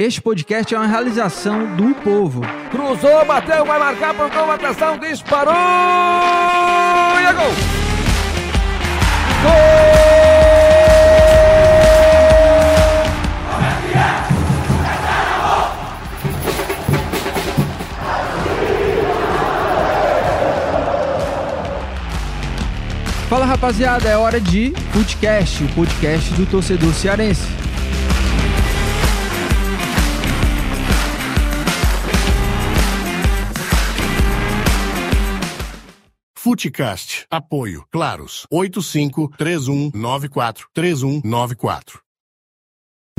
Este podcast é uma realização do povo. Cruzou, bateu, vai marcar, pontou, atenção, disparou! E é gol! Fala rapaziada, é hora de podcast, o podcast do torcedor cearense. Futecast. Apoio. Claros. 85-3194-3194.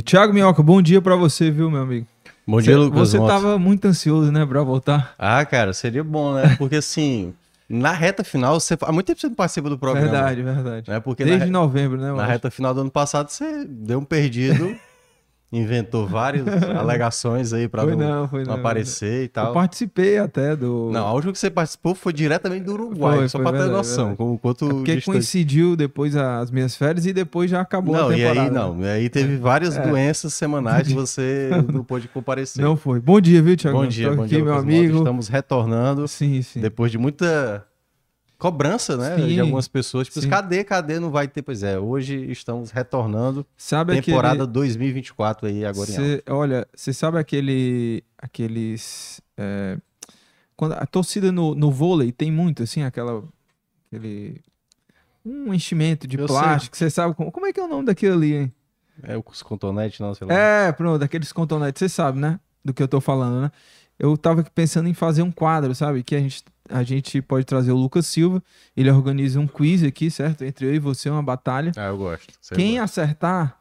Thiago Minhoca, bom dia pra você, viu, meu amigo? Bom dia, Lucas. Você Mota. tava muito ansioso, né, pra voltar. Ah, cara, seria bom, né? Porque assim, na reta final, você... há muito tempo você não participa do programa. Verdade, verdade. Né? Porque Desde re- novembro, né, na acho. reta final do ano passado você deu um perdido, inventou várias alegações aí Foi não, não, não não. aparecer e Eu tal. participei até do... Não, a última que você participou foi diretamente do Uruguai, Foi, só pra ter verdade, noção. verdade. Com o quanto É porque distante- coincidiu depois as minhas férias e depois já acabou Não, a e temporada. aí não. E aí teve várias É. doenças semanais que você não pôde comparecer. Não foi. Bom dia, viu, Thiago? bom dia, bom aqui, dia, meu Lucas amigo. Estamos retornando. Sim, sim. Depois de muita cobrança, né? Sim, de algumas pessoas. Tipo, sim. cadê, cadê? Não vai ter. Pois é, hoje estamos retornando. Sabe temporada aquele... 2024 aí agora. Cê- olha, você sabe aquele, aqueles, é, quando a torcida no, no vôlei tem muito assim, aquela, aquele, um enchimento de Eu plástico. Você sabe como, como é que é o nome daquilo ali? Hein? É os cotonetes, não, sei lá. É, pronto, aqueles contonetes. Você sabe, né? Do que eu tô falando, né? Eu tava pensando em fazer um quadro, sabe? Que a gente, a gente pode trazer o Lucas Silva. Ele organiza um quiz aqui, certo? Entre eu e você, uma batalha. Ah, eu gosto. Quem lá. acertar,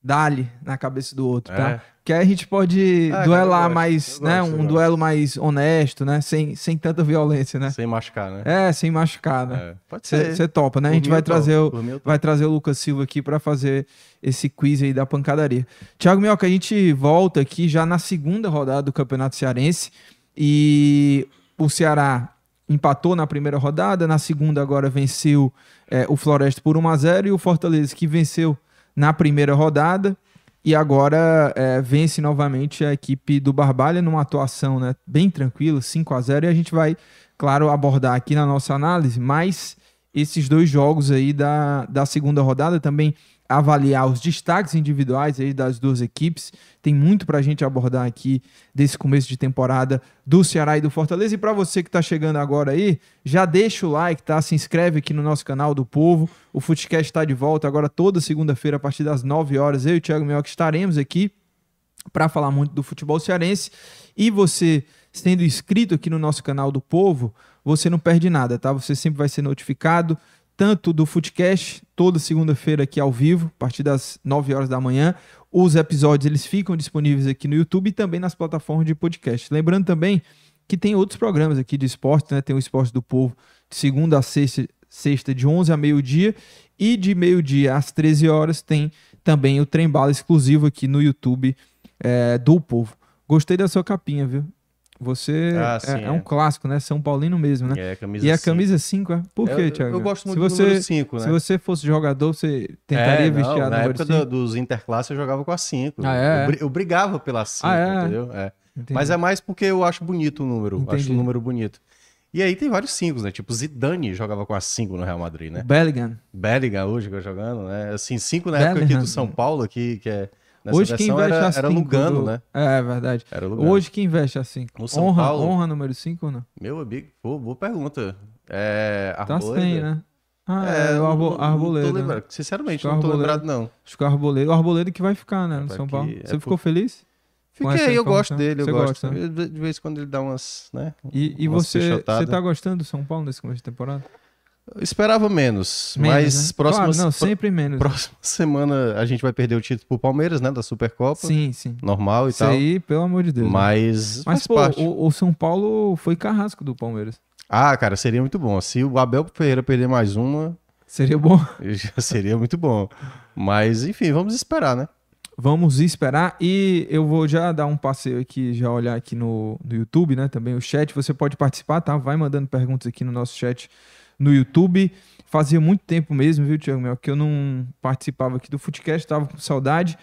dá-lhe na cabeça do outro, tá? É. Que aí a gente pode cara, duelar gosto, mais, né? gosto, eu um duelo mais honesto, né? Sem, sem tanta violência, né? Sem machucar, né? É, sem machucar, né? É, Pode ser. Você topa, né? A Por gente mim vai trazer, o, vai trazer o Lucas Silva aqui pra fazer esse quiz aí da pancadaria. Thiago Mioca, a gente volta aqui já na segunda rodada do Campeonato Cearense e o Ceará empatou na primeira rodada, na segunda agora venceu é, o Floresta por 1 a 0 e o Fortaleza que venceu na primeira rodada e agora é, vence novamente a equipe do Barbalha numa atuação né, bem tranquila, 5 a 0 e a gente vai, claro, abordar aqui na nossa análise, mas esses dois jogos aí da, da segunda rodada. Também avaliar os destaques individuais aí das duas equipes. Tem muito pra gente abordar aqui desse começo de temporada do Ceará e do Fortaleza. E pra você que tá chegando agora aí, já deixa o like, tá? Se inscreve aqui no nosso canal do Povo. O Footcast tá de volta agora toda segunda-feira a partir das 9 horas. Eu e o Thiago Mioca estaremos aqui para falar muito do futebol cearense. E você, sendo inscrito aqui no nosso canal do Povo, você não perde nada, tá? Você sempre vai ser notificado, tanto do Footcast, toda segunda-feira aqui ao vivo, a partir das 9 horas da manhã. Os episódios eles ficam disponíveis aqui no YouTube e também nas plataformas de podcast. Lembrando também que tem outros programas aqui de esporte, né? Tem o Esporte do Povo de segunda a sexta, sexta de 11 a meio-dia e de meio-dia às 13 horas tem também o Trem Bala exclusivo aqui no YouTube é, do Povo. Gostei da sua capinha, viu? Você Ah, é- sim, é, um é. clássico, né? São Paulino mesmo, né? É, a camisa e a cinco. camisa 5, é? Por quê, Thiago? Eu gosto se muito você, do número 5, né? Se você fosse jogador, você tentaria É, vestir não, a Na época 5? do- dos interclasses eu jogava com a 5. Ah, é? eu, eu brigava pela 5, Ah, é? entendeu? É. Mas é mais porque eu acho bonito o número. Entendi. Acho o número bonito. E aí tem vários 5, né? Tipo, Zidane jogava com a 5 no Real Madrid, né? Bellingham. Bellingham hoje que eu jogando, né? Assim, 5 na época aqui Bellingham. do São Paulo, aqui, que é. Nessa Hoje quem versão veste era, era Lugano, do- né? É, é verdade. Era Lugano. Hoje quem veste assim? No São honra, Paulo? honra número 5 ou não? Meu amigo, pô, boa pergunta. É. Tá Arboleda? sem, né? Ah, É, é, o Arbo, não- né? Sinceramente, que não tô Arboleda. lembrado, não. Acho que o Arboleda. O Arboleda que vai ficar, né, no Vai São Paulo. é Você por- ficou feliz? Fiquei, eu gosto dele, eu Você gosto. gosta, né? De vez em quando ele dá umas, né? E, e você, você tá gostando do São Paulo nesse começo de temporada? Eu esperava menos, Menos, mas né? próxima, Claro, não, sempre menos. próxima semana a gente vai perder o título pro Palmeiras, né? Da Supercopa. Sim, sim. Normal e Isso tal. aí, pelo amor de Deus. né? Mas, Mas, pô, o, o São Paulo foi carrasco do Palmeiras. Ah, cara, seria muito bom. Se o Abel Ferreira perder mais uma, Seria bom. já seria muito bom. Mas, enfim, vamos esperar, né? Vamos esperar e eu vou já dar um passeio aqui, já olhar aqui no, no YouTube, né? Também o chat. Você pode participar, tá? Vai mandando perguntas aqui no nosso chat no YouTube. Fazia muito tempo mesmo, viu, Thiago Mel, que eu não participava aqui do Footcast, tava com saudade.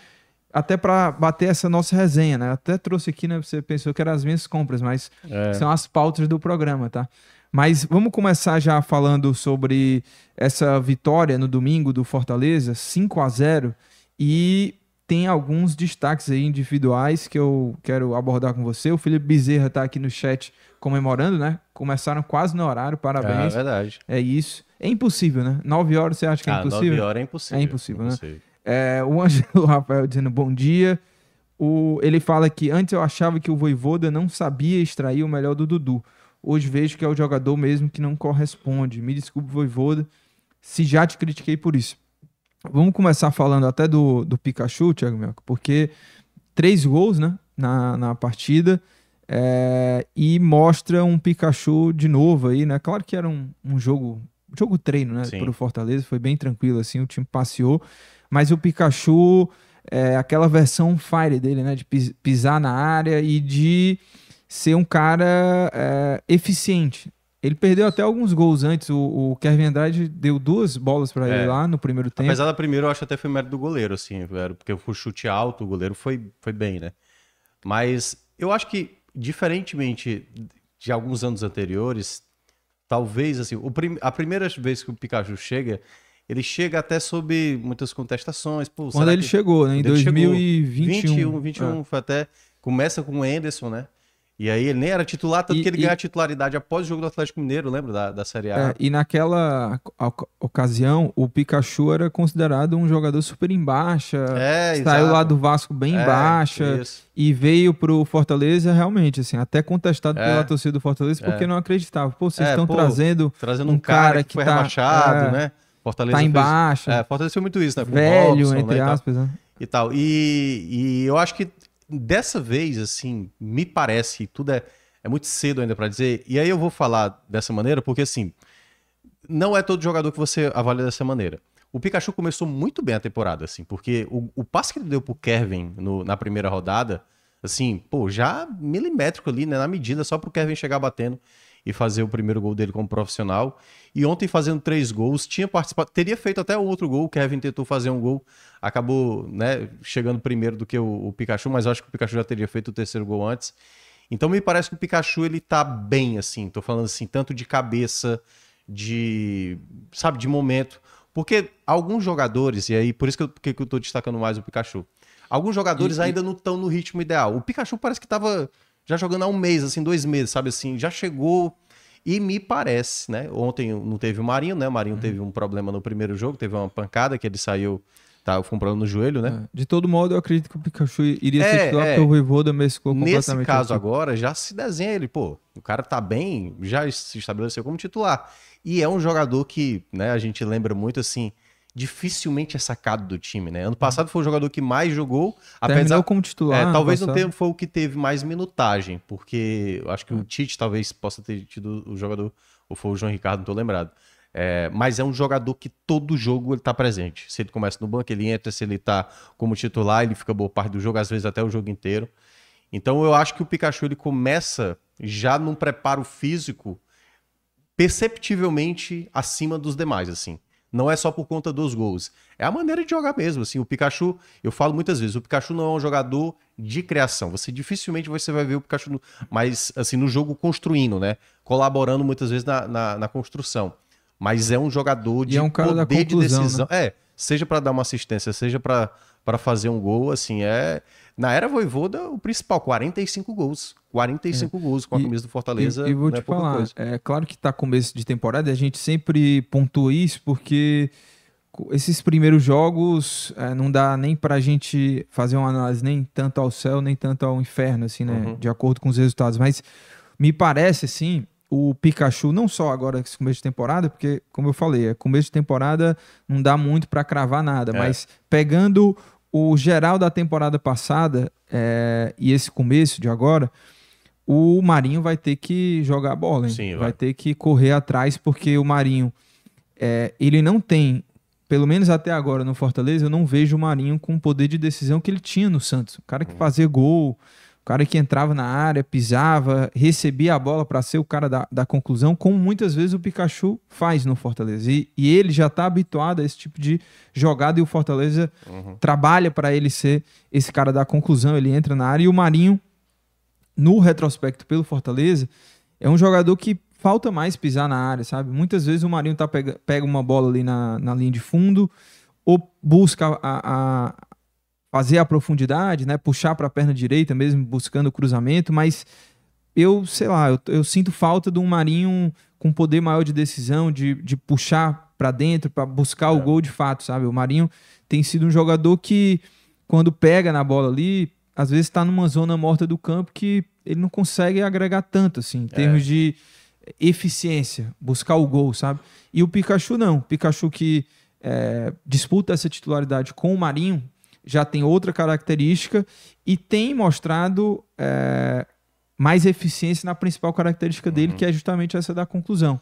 até para bater essa nossa resenha, né? Até trouxe aqui, né? Você pensou que eram as minhas compras, mas É. são as pautas do programa, tá? Mas vamos começar já falando sobre essa vitória no domingo do Fortaleza, 5 a 0 e tem alguns destaques aí individuais que eu quero abordar com você. O Felipe Bezerra tá aqui no chat comemorando, né? Começaram quase no horário, É parabéns. verdade. É isso. É impossível, né? 9 horas você acha que é Ah, impossível? 9 horas é impossível. É impossível, né? É, o Ângelo Rafael dizendo bom dia. O, ele fala que antes eu achava que o Voivoda não sabia extrair o melhor do Dudu. Hoje vejo que é o jogador mesmo que não corresponde. Me desculpe, Voivoda, se já te critiquei por isso. Vamos começar falando até do, do Pikachu, Thiago Melco, porque três gols né, na, na partida é, e mostra um Pikachu de novo aí, né? Claro que era um, um jogo, jogo treino, né? Sim. Pro Fortaleza, foi bem tranquilo assim, o time passeou, mas o Pikachu é aquela versão fire dele, né? De pis- pisar na área e de ser um cara é, eficiente. Ele perdeu até alguns gols antes. O, o Kevin Andrade deu duas bolas para ele É. lá no primeiro tempo. Apesar da primeira, eu acho até foi mérito do goleiro, assim, porque foi chute alto, o goleiro foi, foi bem, né? Mas eu acho que, diferentemente de alguns anos anteriores, talvez, assim, prim- a primeira vez que o Pikachu chega, ele chega até sob muitas contestações. Pô, Quando ele que- chegou, né, em quando ele chegou, 2021. 21, 21 foi até. Começa com o Anderson, né? E aí ele nem era titular, tanto E- que ele e- ganha titularidade após o jogo do Atlético Mineiro, lembra? Da, da Série A. É, e naquela oc- ocasião, o Pikachu era considerado um jogador super em baixa. É, saiu lá exato. do Vasco bem em É, baixa. isso. E veio pro Fortaleza, realmente, assim, até contestado É. pela torcida do Fortaleza, porque É. não acreditava. Pô, vocês É, estão pô, trazendo Trazendo um cara, cara que, que foi tá- rebaixado, é, né? Fortaleza tá em fez- baixa, É, Fortaleza foi muito isso, né? Com velho, Robson, né, entre e tal. aspas, né? e tal. E, e eu acho que dessa vez, assim, me parece, tudo é, é muito cedo ainda pra dizer, e aí eu vou falar dessa maneira, porque assim, não é todo jogador que você avalia dessa maneira. O Pikachu começou muito bem a temporada, assim, porque o, o passe que ele deu pro Kevin no- na primeira rodada, assim, pô, já milimétrico ali, né, na medida, só pro Kevin chegar batendo e fazer o primeiro gol dele como profissional. E ontem fazendo três gols, tinha participado, teria feito até outro gol, o Kevin tentou fazer um gol, acabou, né, chegando primeiro do que o, o Pikachu, mas acho que o Pikachu já teria feito o terceiro gol antes. Então me parece que o Pikachu ele tá bem assim, tô falando assim, tanto de cabeça, de, sabe, de momento, porque alguns jogadores, e aí por isso que eu, que eu tô destacando mais o Pikachu. Alguns jogadores E- e- ainda não estão no ritmo ideal. O Pikachu parece que tava já jogando há um mês, assim, dois meses, sabe assim, já chegou e me parece, né? Ontem não teve o Marinho, né? O Marinho Uhum. teve um problema no primeiro jogo, teve uma pancada que ele saiu, tá com um problema no joelho, né? É. De todo modo, eu acredito que o Pikachu iria É, ser titular, é. porque o Voivoda mesclou Nesse completamente. caso a equipe. agora, já se desenha ele, pô, o cara tá bem, já se estabeleceu como titular. E é um jogador que, né, a gente lembra muito assim, dificilmente é sacado do time, né? Ano passado foi o jogador que mais jogou, Terminou apesar como titular. é, talvez não passado. tenha, foi o que teve mais minutagem, porque eu acho que o Tite talvez possa ter tido o jogador, ou foi o João Ricardo, não tô lembrado. É, mas é um jogador que todo jogo ele tá presente. Se ele começa no banco, ele entra, se ele tá como titular, ele fica boa parte do jogo, às vezes até o jogo inteiro. Então eu acho que o Pikachu ele começa já num preparo físico perceptivelmente acima dos demais, assim. Não é só por conta dos gols. É a maneira de jogar mesmo, assim. O Pikachu, eu falo muitas vezes, o Pikachu não é um jogador de criação. Você dificilmente você vai ver o Pikachu, no- mas assim, no jogo construindo, né? Colaborando muitas vezes na, na, na construção. Mas é um jogador E de é um cara poder de né? decisão. É, seja para dar uma assistência, seja para para fazer um gol, assim, é... Na era Voivoda, o principal, 45 gols. 45 gols com a É. Camisa do Fortaleza, E, e vou é te pouca falar, coisa. é claro que tá começo de temporada, e a gente sempre pontua isso porque esses primeiros jogos é, não dá nem pra gente fazer uma análise nem tanto ao céu, nem tanto ao inferno, assim, né? Uhum. De acordo com os resultados. Mas me parece, assim, o Pikachu, não só agora esse começo de temporada, porque, como eu falei, é começo de temporada não dá muito pra cravar nada, É. mas pegando o geral da temporada passada é, e esse começo de agora, o Marinho vai ter que jogar a bola? Sim, vai. vai. ter que correr atrás, porque o Marinho, é, ele não tem, pelo menos até agora no Fortaleza, eu não vejo o Marinho com o poder de decisão que ele tinha no Santos. O cara que fazia gol, cara que entrava na área, pisava, recebia a bola para ser o cara da, da conclusão, como muitas vezes o Pikachu faz no Fortaleza. E, e ele já está habituado a esse tipo de jogada e o Fortaleza trabalha para ele ser esse cara da conclusão. Ele entra na área e o Marinho, no retrospecto pelo Fortaleza, é um jogador que falta mais pisar na área, sabe? Muitas vezes o Marinho tá pega, pega uma bola ali na, na linha de fundo ou busca a, a fazer a profundidade, né? Puxar para a perna direita mesmo, buscando o cruzamento, mas eu, sei lá, eu, eu sinto falta de um Marinho com poder maior de decisão, de, de puxar para dentro, para buscar o gol de fato, sabe? O Marinho tem sido um jogador que, quando pega na bola ali, às vezes está numa zona morta do campo que ele não consegue agregar tanto, assim, em termos de eficiência, buscar o gol, sabe? E o Pikachu não. O Pikachu que é, disputa essa titularidade com o Marinho já tem outra característica e tem mostrado é, mais eficiência na principal característica dele, que é justamente essa da conclusão.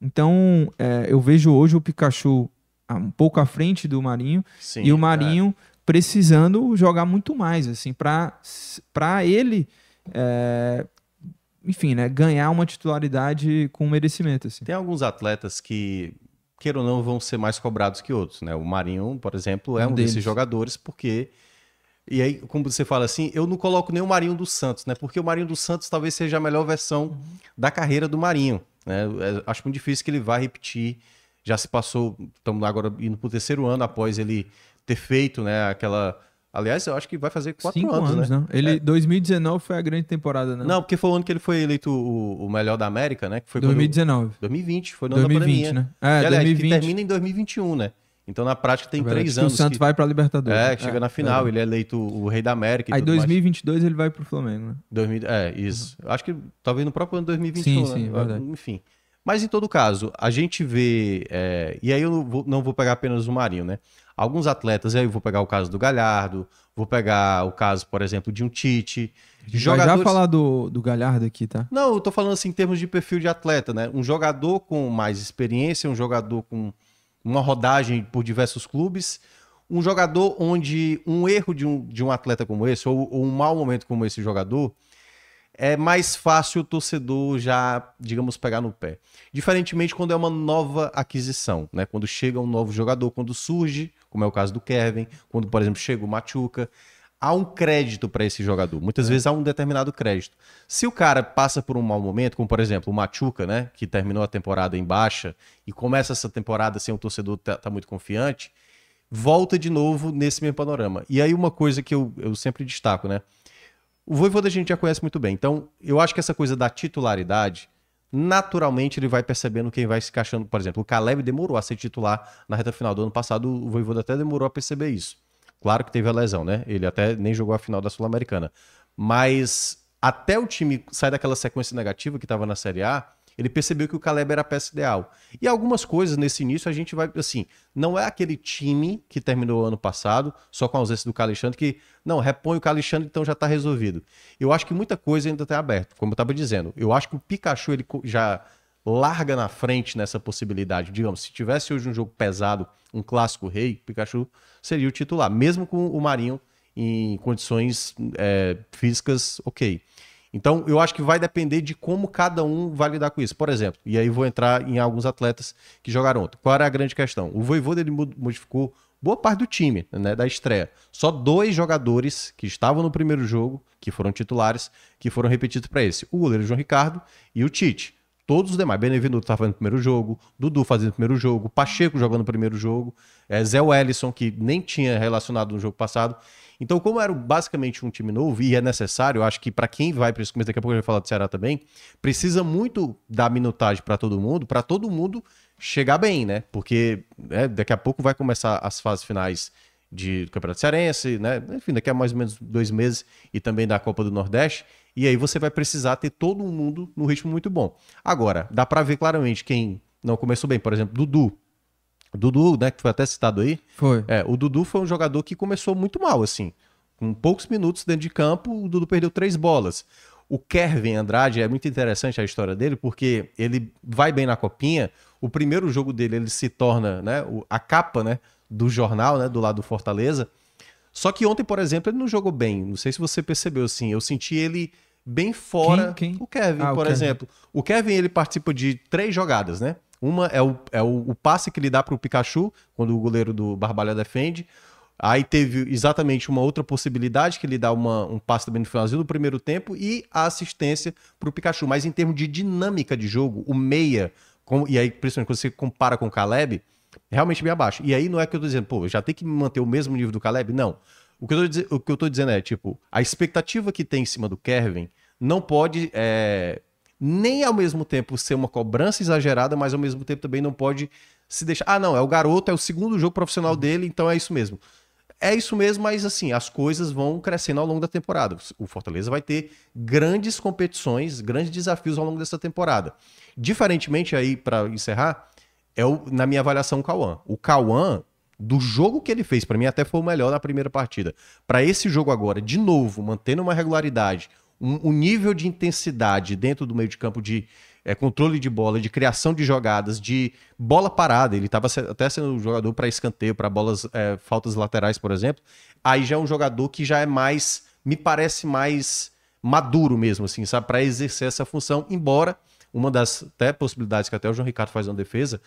Então, é, eu vejo hoje o Pikachu um pouco à frente do Marinho Sim, e o Marinho precisando jogar muito mais, assim, para ele, é, enfim, né, ganhar uma titularidade com merecimento, assim. Tem alguns atletas que, queira ou não, vão ser mais cobrados que outros, né? O Marinho, por exemplo, é Um um, desses jogadores, porque. E aí, como você fala assim, eu não coloco nem o Marinho dos Santos, né? Porque o Marinho dos Santos talvez seja a melhor versão da carreira do Marinho. Né? É, acho muito difícil que ele vá repetir. Já se passou, estamos agora indo para o terceiro ano após ele ter feito, né? Aquela. Aliás, eu acho que vai fazer quatro Cinco anos, anos, né? né? Ele, 2019 foi a grande temporada, né? Não, porque foi o ano que ele foi eleito o, o melhor da América, né? Que foi quando- 2019. 2020, foi no ano da 2020, pandemia. né? É, E, aliás, 2020. que termina em 2021, né? Então, na prática, tem É verdade, três anos. O Santos que- vai pra Libertadores. É, que chega na final, verdade. ele é eleito o rei da América e Aí tudo mais. 2022 ele vai pro Flamengo, né? 2000 É, isso. Acho que talvez no próprio ano 2021, Sim, sim, né? verdade. Enfim. Mas em todo caso, a gente vê. é, E aí eu não vou, não vou pegar apenas o Marinho, né? Alguns atletas, aí eu vou pegar o caso do Galhardo, vou pegar o caso, por exemplo, de um Tite. Vai já falar do, do Galhardo aqui, tá? Não, eu tô falando assim em termos de perfil de atleta, né? Um jogador com mais experiência, um jogador com uma rodagem por diversos clubes, um jogador onde um erro de um, de um atleta como esse, ou, ou um mau momento como esse jogador, é mais fácil o torcedor já, digamos, pegar no pé. Diferentemente quando é uma nova aquisição, né? Quando chega um novo jogador, quando surge, como é o caso do Kevin, quando, por exemplo, chega o Machuca, há um crédito para esse jogador. Muitas vezes há um determinado crédito. Se o cara passa por um mau momento, como por exemplo o Machuca, né, que terminou a temporada em baixa e começa essa temporada sem o torcedor tá, tá muito confiante, volta de novo nesse mesmo panorama. E aí uma coisa que eu, eu sempre destaco, né? O Voivoda a gente já conhece muito bem. Então, eu acho que essa coisa da titularidade, naturalmente ele vai percebendo quem vai se encaixando. Por exemplo, o Caleb demorou a ser titular na reta final do ano passado, o Voivoda até demorou a perceber isso. Claro que teve a lesão, né? Ele até nem jogou a final da Sul-Americana. Mas até o time sair daquela sequência negativa que estava na Série A, ele percebeu que o Caleb era a peça ideal. E algumas coisas nesse início a gente vai, assim, não é aquele time que terminou ano passado, só com a ausência do Calixandre, que, não, repõe o Calixandre, então já está resolvido. Eu acho que muita coisa ainda está aberta, como eu estava dizendo. Eu acho que o Pikachu, ele já larga na frente nessa possibilidade. Digamos, se tivesse hoje um jogo pesado, um clássico rei, Pikachu seria o titular, mesmo com o Marinho em condições é, físicas ok. Então, eu acho que vai depender de como cada um vai lidar com isso. Por exemplo, e aí vou entrar em alguns atletas que jogaram ontem. Qual era a grande questão? O Voivoda ele mo- modificou boa parte do time, né, da estreia. Só dois jogadores que estavam no primeiro jogo, que foram titulares, que foram repetidos para esse. O goleiro João Ricardo e o Tite. Todos os demais. Benevenuto estava fazendo o primeiro jogo, Dudu fazendo o primeiro jogo, Pacheco jogando o primeiro jogo, é, Zé Wellison, que nem tinha relacionado no jogo passado. Então, como era basicamente um time novo, e é necessário, eu acho que para quem vai para esse começo, daqui a pouco gente vai falar do Ceará também, precisa muito dar minutagem para todo mundo, para todo mundo chegar bem, né? Porque né, daqui a pouco vai começar as fases finais de do Campeonato Cearense, né? Enfim, daqui a mais ou menos dois meses e também da Copa do Nordeste. E aí você vai precisar ter todo mundo no ritmo muito bom. Agora, dá para ver claramente quem não começou bem. Por exemplo, Dudu. Dudu, né, que foi até citado aí. Foi. É, o Dudu foi um jogador que começou muito mal, assim. Com poucos minutos dentro de campo, o Dudu perdeu três bolas. O Kervin Andrade é muito interessante a história dele, porque ele vai bem na copinha. O primeiro jogo dele, ele se torna né, a capa né, do jornal, né, do lado do Fortaleza. Só que ontem, por exemplo, ele não jogou bem. Não sei se você percebeu assim. Eu senti ele bem fora. Quem? Quem? O Kevin, Ah, o por Kevin. exemplo. O Kevin ele participa de três jogadas, né? Uma é o, é o, o passe que ele dá pro Pikachu, quando o goleiro do Barbalha defende. Aí teve exatamente uma outra possibilidade, que ele dá uma, um passe também no finalzinho do primeiro tempo, e a assistência pro Pikachu. Mas em termos de dinâmica de jogo, o meia, com- e aí principalmente quando você compara com o Caleb, realmente bem abaixo. E aí não é que eu tô dizendo, pô, eu já tem que manter o mesmo nível do Caleb? Não. O que eu tô, dize- o que eu tô dizendo é, tipo, a expectativa que tem em cima do Kevin não pode é, nem ao mesmo tempo ser uma cobrança exagerada, mas ao mesmo tempo também não pode se deixar. Ah, não, é o garoto, é o segundo jogo profissional dele, então é isso mesmo. É isso mesmo, mas assim, as coisas vão crescendo ao longo da temporada. O Fortaleza vai ter grandes competições, grandes desafios ao longo dessa temporada. Diferentemente aí, para encerrar, é o, na minha avaliação o Cauã. O Cauã, do jogo que ele fez, para mim até foi o melhor na primeira partida. Para esse jogo agora, de novo, mantendo uma regularidade, um, um nível de intensidade dentro do meio de campo de é, controle de bola, de criação de jogadas, de bola parada. Ele estava até sendo um jogador para escanteio, para bolas, é, faltas laterais, por exemplo. Aí já é um jogador que já é mais, me parece mais maduro mesmo, assim, sabe, para exercer essa função. Embora uma das até possibilidades que até o João Ricardo faz na defesa,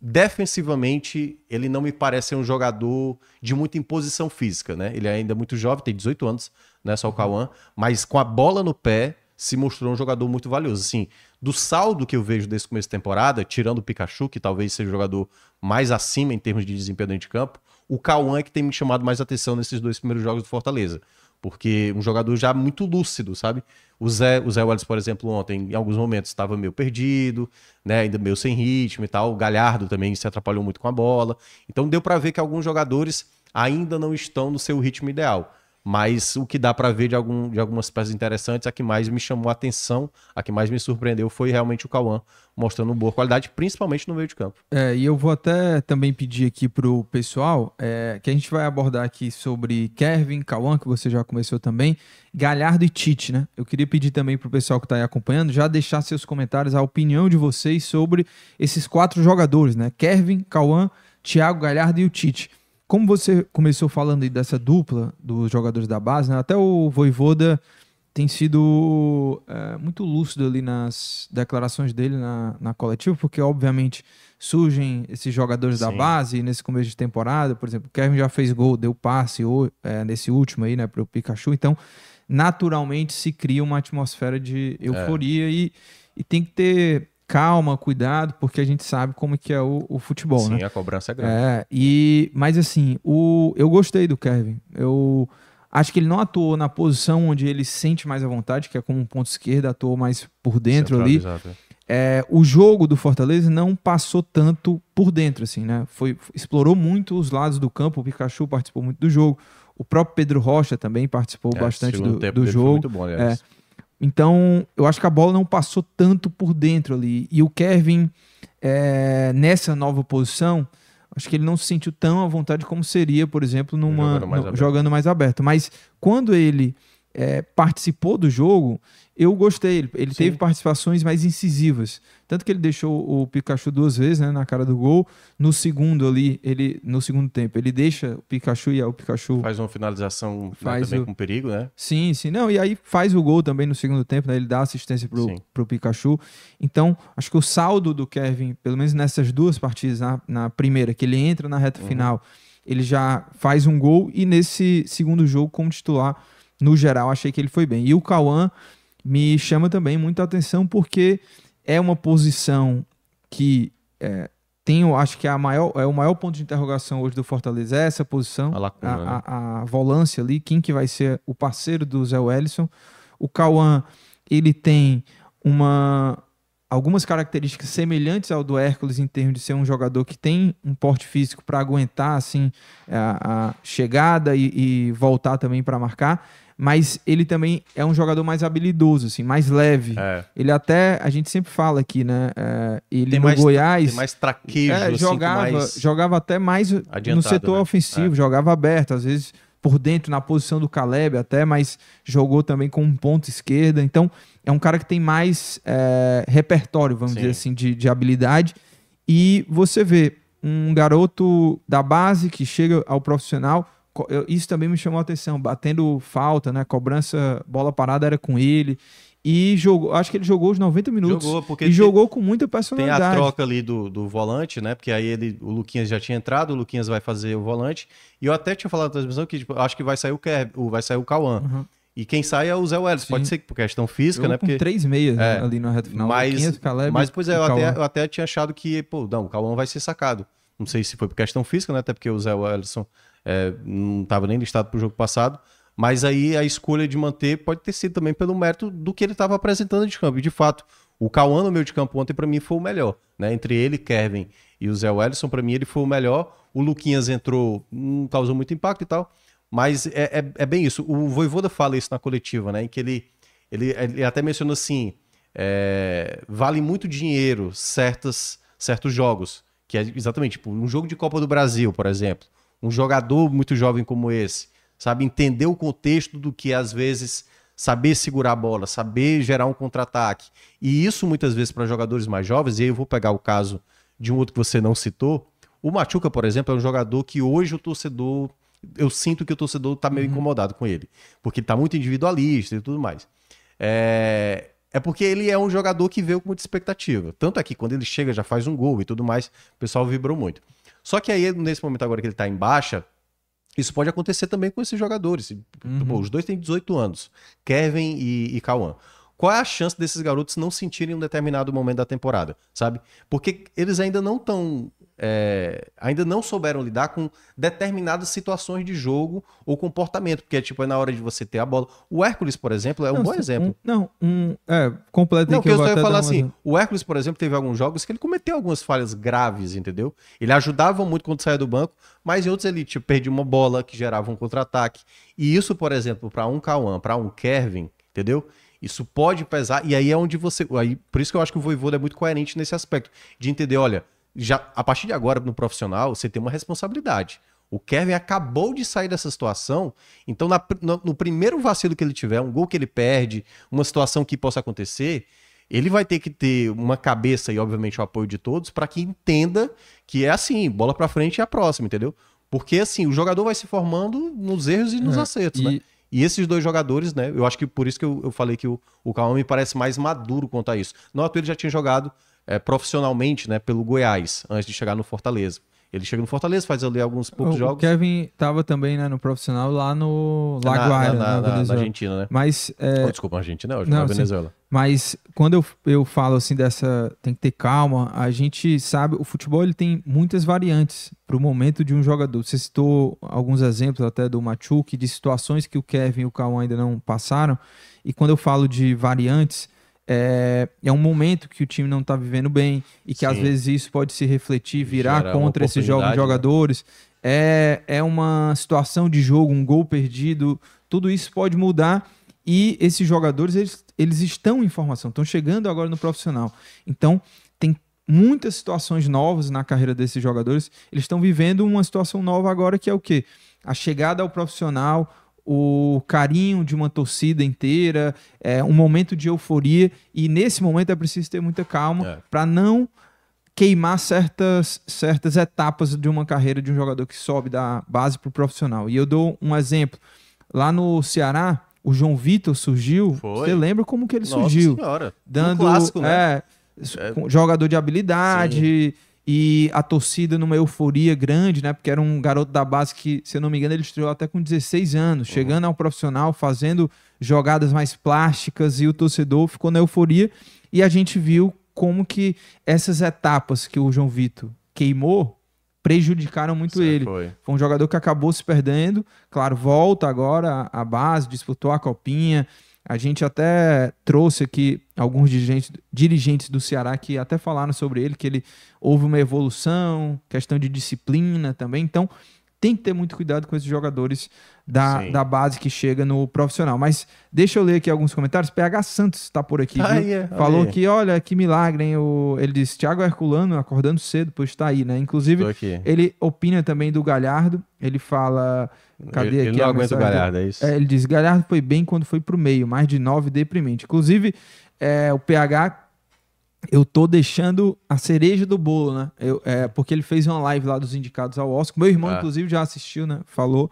defensivamente ele não me parece um jogador de muita imposição física, né? Ele é muito jovem, tem 18 anos, né? Só o Cauã, mas com a bola no pé se mostrou um jogador muito valioso. Assim, do saldo que eu vejo desse começo de temporada, tirando o Pikachu, que talvez seja o jogador mais acima em termos de desempenho dentro de campo, o Cauã é que tem me chamado mais atenção nesses dois primeiros jogos do Fortaleza. Porque um jogador já muito lúcido, sabe? O Zé, o Zé Wallace, por exemplo, ontem, em alguns momentos, estava meio perdido, né? Ainda meio sem ritmo e tal. O Galhardo também se atrapalhou muito com a bola. Então deu para ver que alguns jogadores ainda não estão no seu ritmo ideal. Mas o que dá para ver de, algum, de algumas peças interessantes, a que mais me chamou a atenção, a que mais me surpreendeu foi realmente o Cauã, mostrando boa qualidade, principalmente no meio de campo. É, e eu vou até também pedir aqui pro pessoal é, que a gente vai abordar aqui sobre Kevin, Cauã, que você já começou também, Galhardo e Tite, né? Eu queria pedir também pro pessoal que tá aí acompanhando já deixar seus comentários, a opinião de vocês sobre esses quatro jogadores, né? Kevin, Cauã, Thiago Galhardo e o Tite. Como você começou falando aí dessa dupla dos jogadores da base, né? Até o Voivoda tem sido é, muito lúcido ali nas declarações dele na, na coletiva, porque obviamente surgem esses jogadores da Sim. base nesse começo de temporada, por exemplo, o Kevin já fez gol, deu passe ou, é, nesse último aí, né, para o Pikachu, então naturalmente se cria uma atmosfera de euforia e, e tem que ter calma, cuidado, porque a gente sabe como que é o, o futebol, Sim, né? a cobrança é grande. É, e, mas assim, o, eu gostei do Kevin. Eu acho que ele não atuou na posição onde ele se sente mais à vontade, que é como um ponto esquerdo, atuou mais por dentro ali. É. É, o jogo do Fortaleza não passou tanto por dentro, assim, né? Foi, explorou muito os lados do campo, o Pikachu participou muito do jogo, o próprio Pedro Rocha também participou É, bastante do, do jogo. muito bom, aliás. Então, eu acho que a bola não passou tanto por dentro ali. E o Kevin, é, nessa nova posição, acho que ele não se sentiu tão à vontade como seria, por exemplo, numa, Jogando mais no- aberto. jogando mais aberto. Mas quando ele é, participou do jogo, eu gostei. Ele, Sim. teve participações mais incisivas. Tanto que ele deixou o Pikachu duas vezes né, na cara do gol. No segundo ali, ele no segundo tempo, ele deixa o Pikachu e o Pikachu Faz uma finalização né, Faz também o- com perigo, né? Sim, sim. Não, e aí faz o gol também no segundo tempo, né? Ele dá assistência pro, Sim. pro Pikachu. Então, acho que o saldo do Kevin, pelo menos nessas duas partidas, na, na primeira, que ele entra na reta final, ele já faz um gol, e nesse segundo jogo, como titular, no geral, achei que ele foi bem. E o Cauã me chama também muita atenção, porque é uma posição que é, tem, eu acho que é, a maior, é o maior ponto de interrogação hoje do Fortaleza, é essa posição A lacuna, a, né? a- a volância ali, quem que vai ser o parceiro do Zé Wellison. O Cauã, ele tem uma algumas características semelhantes ao do Hércules em termos de ser um jogador que tem um porte físico para aguentar assim a, a chegada e, e voltar também para marcar, mas ele também é um jogador mais habilidoso, assim, mais leve. É. Ele até, a gente sempre fala aqui, né? é, ele Tem no mais- Goiás, mais traquejo, é, assim, jogava, mais... jogava até mais no setor né? ofensivo, jogava aberto, às vezes por dentro, na posição do Caleb até, mas jogou também com um ponto esquerda. Então, é um cara que tem mais é, repertório, vamos Sim. dizer assim, de, de habilidade. E você vê um garoto da base que chega ao profissional eu- isso também me chamou a atenção, batendo falta, né? Cobrança, bola parada era com ele. E jogou, acho que ele jogou os 90 minutos. Jogou, porque e tem- jogou com muita Tem personalidade. a troca ali do, do volante, né? Porque aí ele, o Luquinhas já tinha entrado, o Luquinhas vai fazer o volante. E eu até tinha falado na transmissão que tipo, acho que vai sair o Kev, o- vai sair o Cauã. Uhum. E quem sai é o Zé Welles. Sim. Pode ser por questão física, Jogou né? com Porque três meias né, É, ali na reta final. mas, Luquinhas, Caleb mas, pois é, eu até, eu até tinha achado que, pô, não, o Cauã vai ser sacado. Não sei se foi por questão física, né? Até porque o Zé Wellison é, não estava nem listado pro jogo passado. Mas aí a escolha de manter pode ter sido também pelo mérito do que ele estava apresentando de campo. E de fato, o Cauã no meio de campo ontem, para mim, foi o melhor. Né? Entre ele, Kevin e o Zé Wellison, para mim, ele foi o melhor. O Luquinhas entrou, não causou muito impacto e tal. Mas é, é, é bem isso. O Voivoda fala isso na coletiva, né? Em que ele, ele, ele até mencionou assim: é, vale muito dinheiro certas, certos jogos. Que é exatamente, tipo, um jogo de Copa do Brasil, por exemplo. Um jogador muito jovem como esse, sabe? Entender o contexto do que às vezes saber segurar a bola, saber gerar um contra-ataque. E isso muitas vezes para jogadores mais jovens, e aí eu vou pegar o caso de um outro que você não citou. O Machuca, por exemplo, é um jogador que hoje o torcedor. Eu sinto que o torcedor tá meio incomodado com ele. Porque tá muito individualista e tudo mais. É, é porque ele é um jogador que veio com muita expectativa. Tanto é que quando ele chega, já faz um gol e tudo mais, o pessoal vibrou muito. Só que aí, nesse momento agora que ele tá em baixa, isso pode acontecer também com esses jogadores. Pô, os dois têm 18 anos, Kevin e, e Cauã. Qual é a chance desses garotos não sentirem um determinado momento da temporada, sabe? Porque eles ainda não estão. Ainda não souberam lidar com determinadas situações de jogo ou comportamento, porque tipo, é na hora de você ter a bola. O Hércules, por exemplo, é um Não, bom se- exemplo. um- não, um. É, completo Não, que eu vou só ia falar assim, exemplo. o Hércules, por exemplo, teve alguns jogos que ele cometeu algumas falhas graves, entendeu? Ele ajudava muito quando saía do banco, mas em outros ele tipo, perdia uma bola que gerava um contra-ataque. E isso, por exemplo, para um Cauã, para um Kevin, entendeu? Isso pode pesar, e aí é onde você. Aí, por isso que eu acho que o Voivoda é muito coerente nesse aspecto, de entender, olha, já a partir de agora, no profissional, você tem uma responsabilidade. O Kevin acabou de sair dessa situação, então na- no, no primeiro vacilo que ele tiver, um gol que ele perde, uma situação que possa acontecer, ele vai ter que ter uma cabeça e, obviamente, o apoio de todos para que entenda que é assim, bola para frente e a próxima, entendeu? Porque assim, o jogador vai se formando nos erros e nos É, acertos, e- né? E esses dois jogadores, né? Eu acho que por isso que eu, eu falei que o, o Cauã me parece mais maduro quanto a isso. Não ele já tinha jogado é, profissionalmente, né? Pelo Goiás, antes de chegar no Fortaleza. Ele chega no Fortaleza, faz ali alguns poucos o, jogos. O Kevin tava também né, no profissional lá no na, Laguaira, na, na, na- na. Argentina, né? Mas é, Oh, desculpa, Argentina, não, Não, na sim. Venezuela. Mas quando eu, eu falo assim dessa tem que ter calma, a gente sabe, o futebol ele tem muitas variantes para o momento de um jogador. Você citou alguns exemplos até do Machuk, de situações que o Kevin e o Cauã ainda não passaram. E quando eu falo de variantes, é, é um momento que o time não está vivendo bem e que às Sim. vezes isso pode se refletir, virar Gera uma contra esses jovens oportunidade, né? jogadores. É, é uma situação de jogo, um gol perdido, tudo isso pode mudar e esses jogadores, eles, eles estão em formação, estão chegando agora no profissional. Então, tem muitas situações novas na carreira desses jogadores. Eles estão vivendo uma situação nova agora, que é o quê? A chegada ao profissional, o carinho de uma torcida inteira, é, um momento de euforia. E nesse momento é preciso ter muita calma É. para não queimar certas, certas etapas de uma carreira de um jogador que sobe da base para o profissional. E eu dou um exemplo. Lá no Ceará, o João Vitor surgiu. Foi. Você lembra como que ele Nossa surgiu? senhora. Dando Um clássico, né? é, com- jogador de habilidade e a torcida numa euforia grande, né? Porque era um garoto da base que, se eu não me engano, ele estreou até com 16 Uhum. anos, chegando ao profissional, fazendo jogadas mais plásticas e o torcedor ficou na euforia e a gente viu como que essas etapas que o João Vitor queimou prejudicaram muito ele. Foi. Foi um jogador que acabou se perdendo. Claro, volta agora à base, disputou a copinha. A gente até trouxe aqui alguns dirigentes, dirigentes do Ceará que até falaram sobre ele, que ele houve uma evolução, questão de disciplina também. Então, tem que ter muito cuidado com esses jogadores da, Sim. da base que chega no profissional. Mas deixa eu ler aqui alguns comentários. PH Santos está por aqui. viu? Aí, é, Falou aí. que, olha, que milagre, hein? O, ele disse, Thiago Herculano acordando cedo, pois está aí, né? Inclusive, ele opina também do Galhardo. Ele fala. Cadê ele, aqui ele não aguenta o? Galhardo, é isso? É, ele diz: Galhardo foi bem quando foi pro meio, mais de 9 deprimente. Inclusive, é, o PH, eu tô deixando a cereja do bolo, né? Eu, é, porque ele fez uma live lá dos indicados ao Oscar. Meu irmão, Ah. inclusive, já assistiu, né? Falou.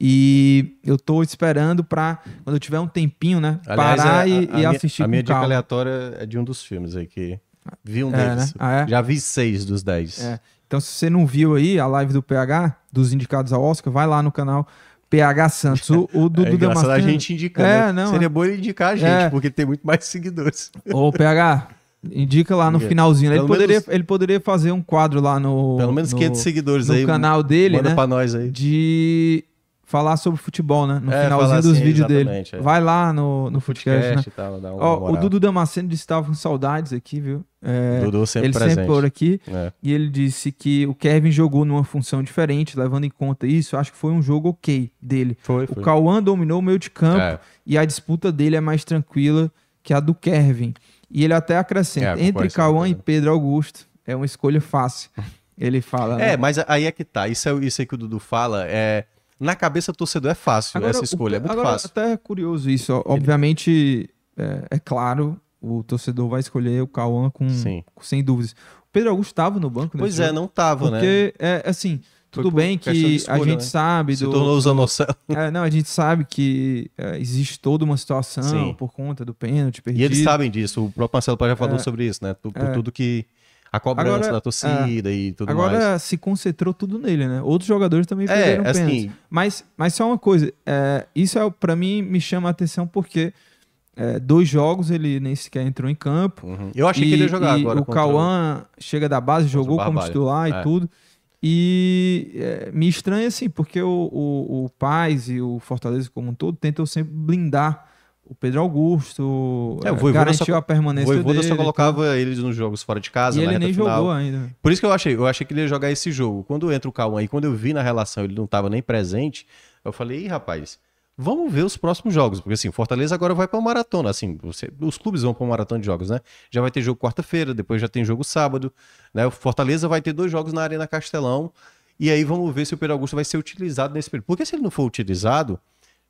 E eu tô esperando pra, quando eu tiver um tempinho, né, Aliás, parar a- e, a- a e minha- assistir A minha dica calma. aleatória é de um dos filmes aí que vi um É, deles. né? Ah, é? Já vi seis dos dez. É. Então, se você não viu aí a live do PH, dos indicados ao Oscar, vai lá no canal PH Santos. O, o Dudu é a Damasceno- gente indicar, É, né? não, Seria é. bom ele indicar a gente, É. porque tem muito mais seguidores. Ô, PH, indica lá no finalzinho. Ele poderia, menos- ele poderia fazer um quadro lá no. Pelo menos no, 500 seguidores no aí. canal dele, Manda né? pra nós aí. De falar sobre futebol, né? No É, finalzinho falar dos assim, vídeos dele. é. Vai lá no, no Footcast, né? Podcast tal, Ó, o. Dudu Damasceno disse que estava com saudades aqui, viu? É, Dudu sempre ele presente. sempre por aqui. É. E ele disse que o Kevin jogou numa função diferente, levando em conta isso. Acho que foi um jogo ok dele. Foi, O foi. Cauã dominou o meio de campo É. e a disputa dele é mais tranquila que a do Kevin. E ele até acrescenta: É, entre Cauã e Pedro Augusto é uma escolha fácil. Ele fala. né? É, mas aí é que tá. Isso, é, isso aí que o Dudu fala. É, na cabeça do torcedor é fácil essa o- escolha, é muito agora, fácil. Até é curioso isso. Obviamente, é, é claro, o torcedor vai escolher o Cauã com, com- sem dúvidas. O Pedro Augusto estava no banco Pois nesse é, jogo, não tava, né? Porque, é, assim, tudo por bem que escolha, a gente né? sabe Se do, tornou Zanocelo. É, não, a gente sabe que é, existe toda uma situação Sim. por conta do pênalti perdido. E eles sabem disso. O próprio Marcelo Paz já falou É. sobre isso, né? Tu- Por É. tudo que. A cobrança Agora, da torcida e tudo Agora mais. se concentrou tudo nele, né? Outros jogadores também perderam É, pênalti. assim. Mas, mas só uma coisa, é, isso é, para mim me chama a atenção porque é, dois jogos ele nem sequer entrou em campo. uhum. Eu achei que ele ia jogar e agora. O Cauã chega da base, jogou como titular e É. tudo. E é, me estranha assim, porque o, o, o Paz e o Fortaleza como um todo tentam sempre blindar o Pedro Augusto, É, é, o Voivoda garantiu só- a permanência Voivoda dele. só colocava eles nos jogos fora de casa, e ele nem final. jogou ainda. Por isso que eu achei, eu achei que ele ia jogar esse jogo. Quando entra o Cauã e quando eu vi na relação ele não estava nem presente, eu falei, Ih, rapaz, vamos ver os próximos jogos. Porque assim, Fortaleza agora vai para uma maratona. Assim, você- os clubes vão para uma maratona de jogos, né? Já vai ter jogo quarta-feira, depois já tem jogo sábado. Né? O Fortaleza vai ter dois jogos na Arena Castelão. E aí vamos ver se o Pedro Augusto vai ser utilizado nesse período. Porque se ele não for utilizado,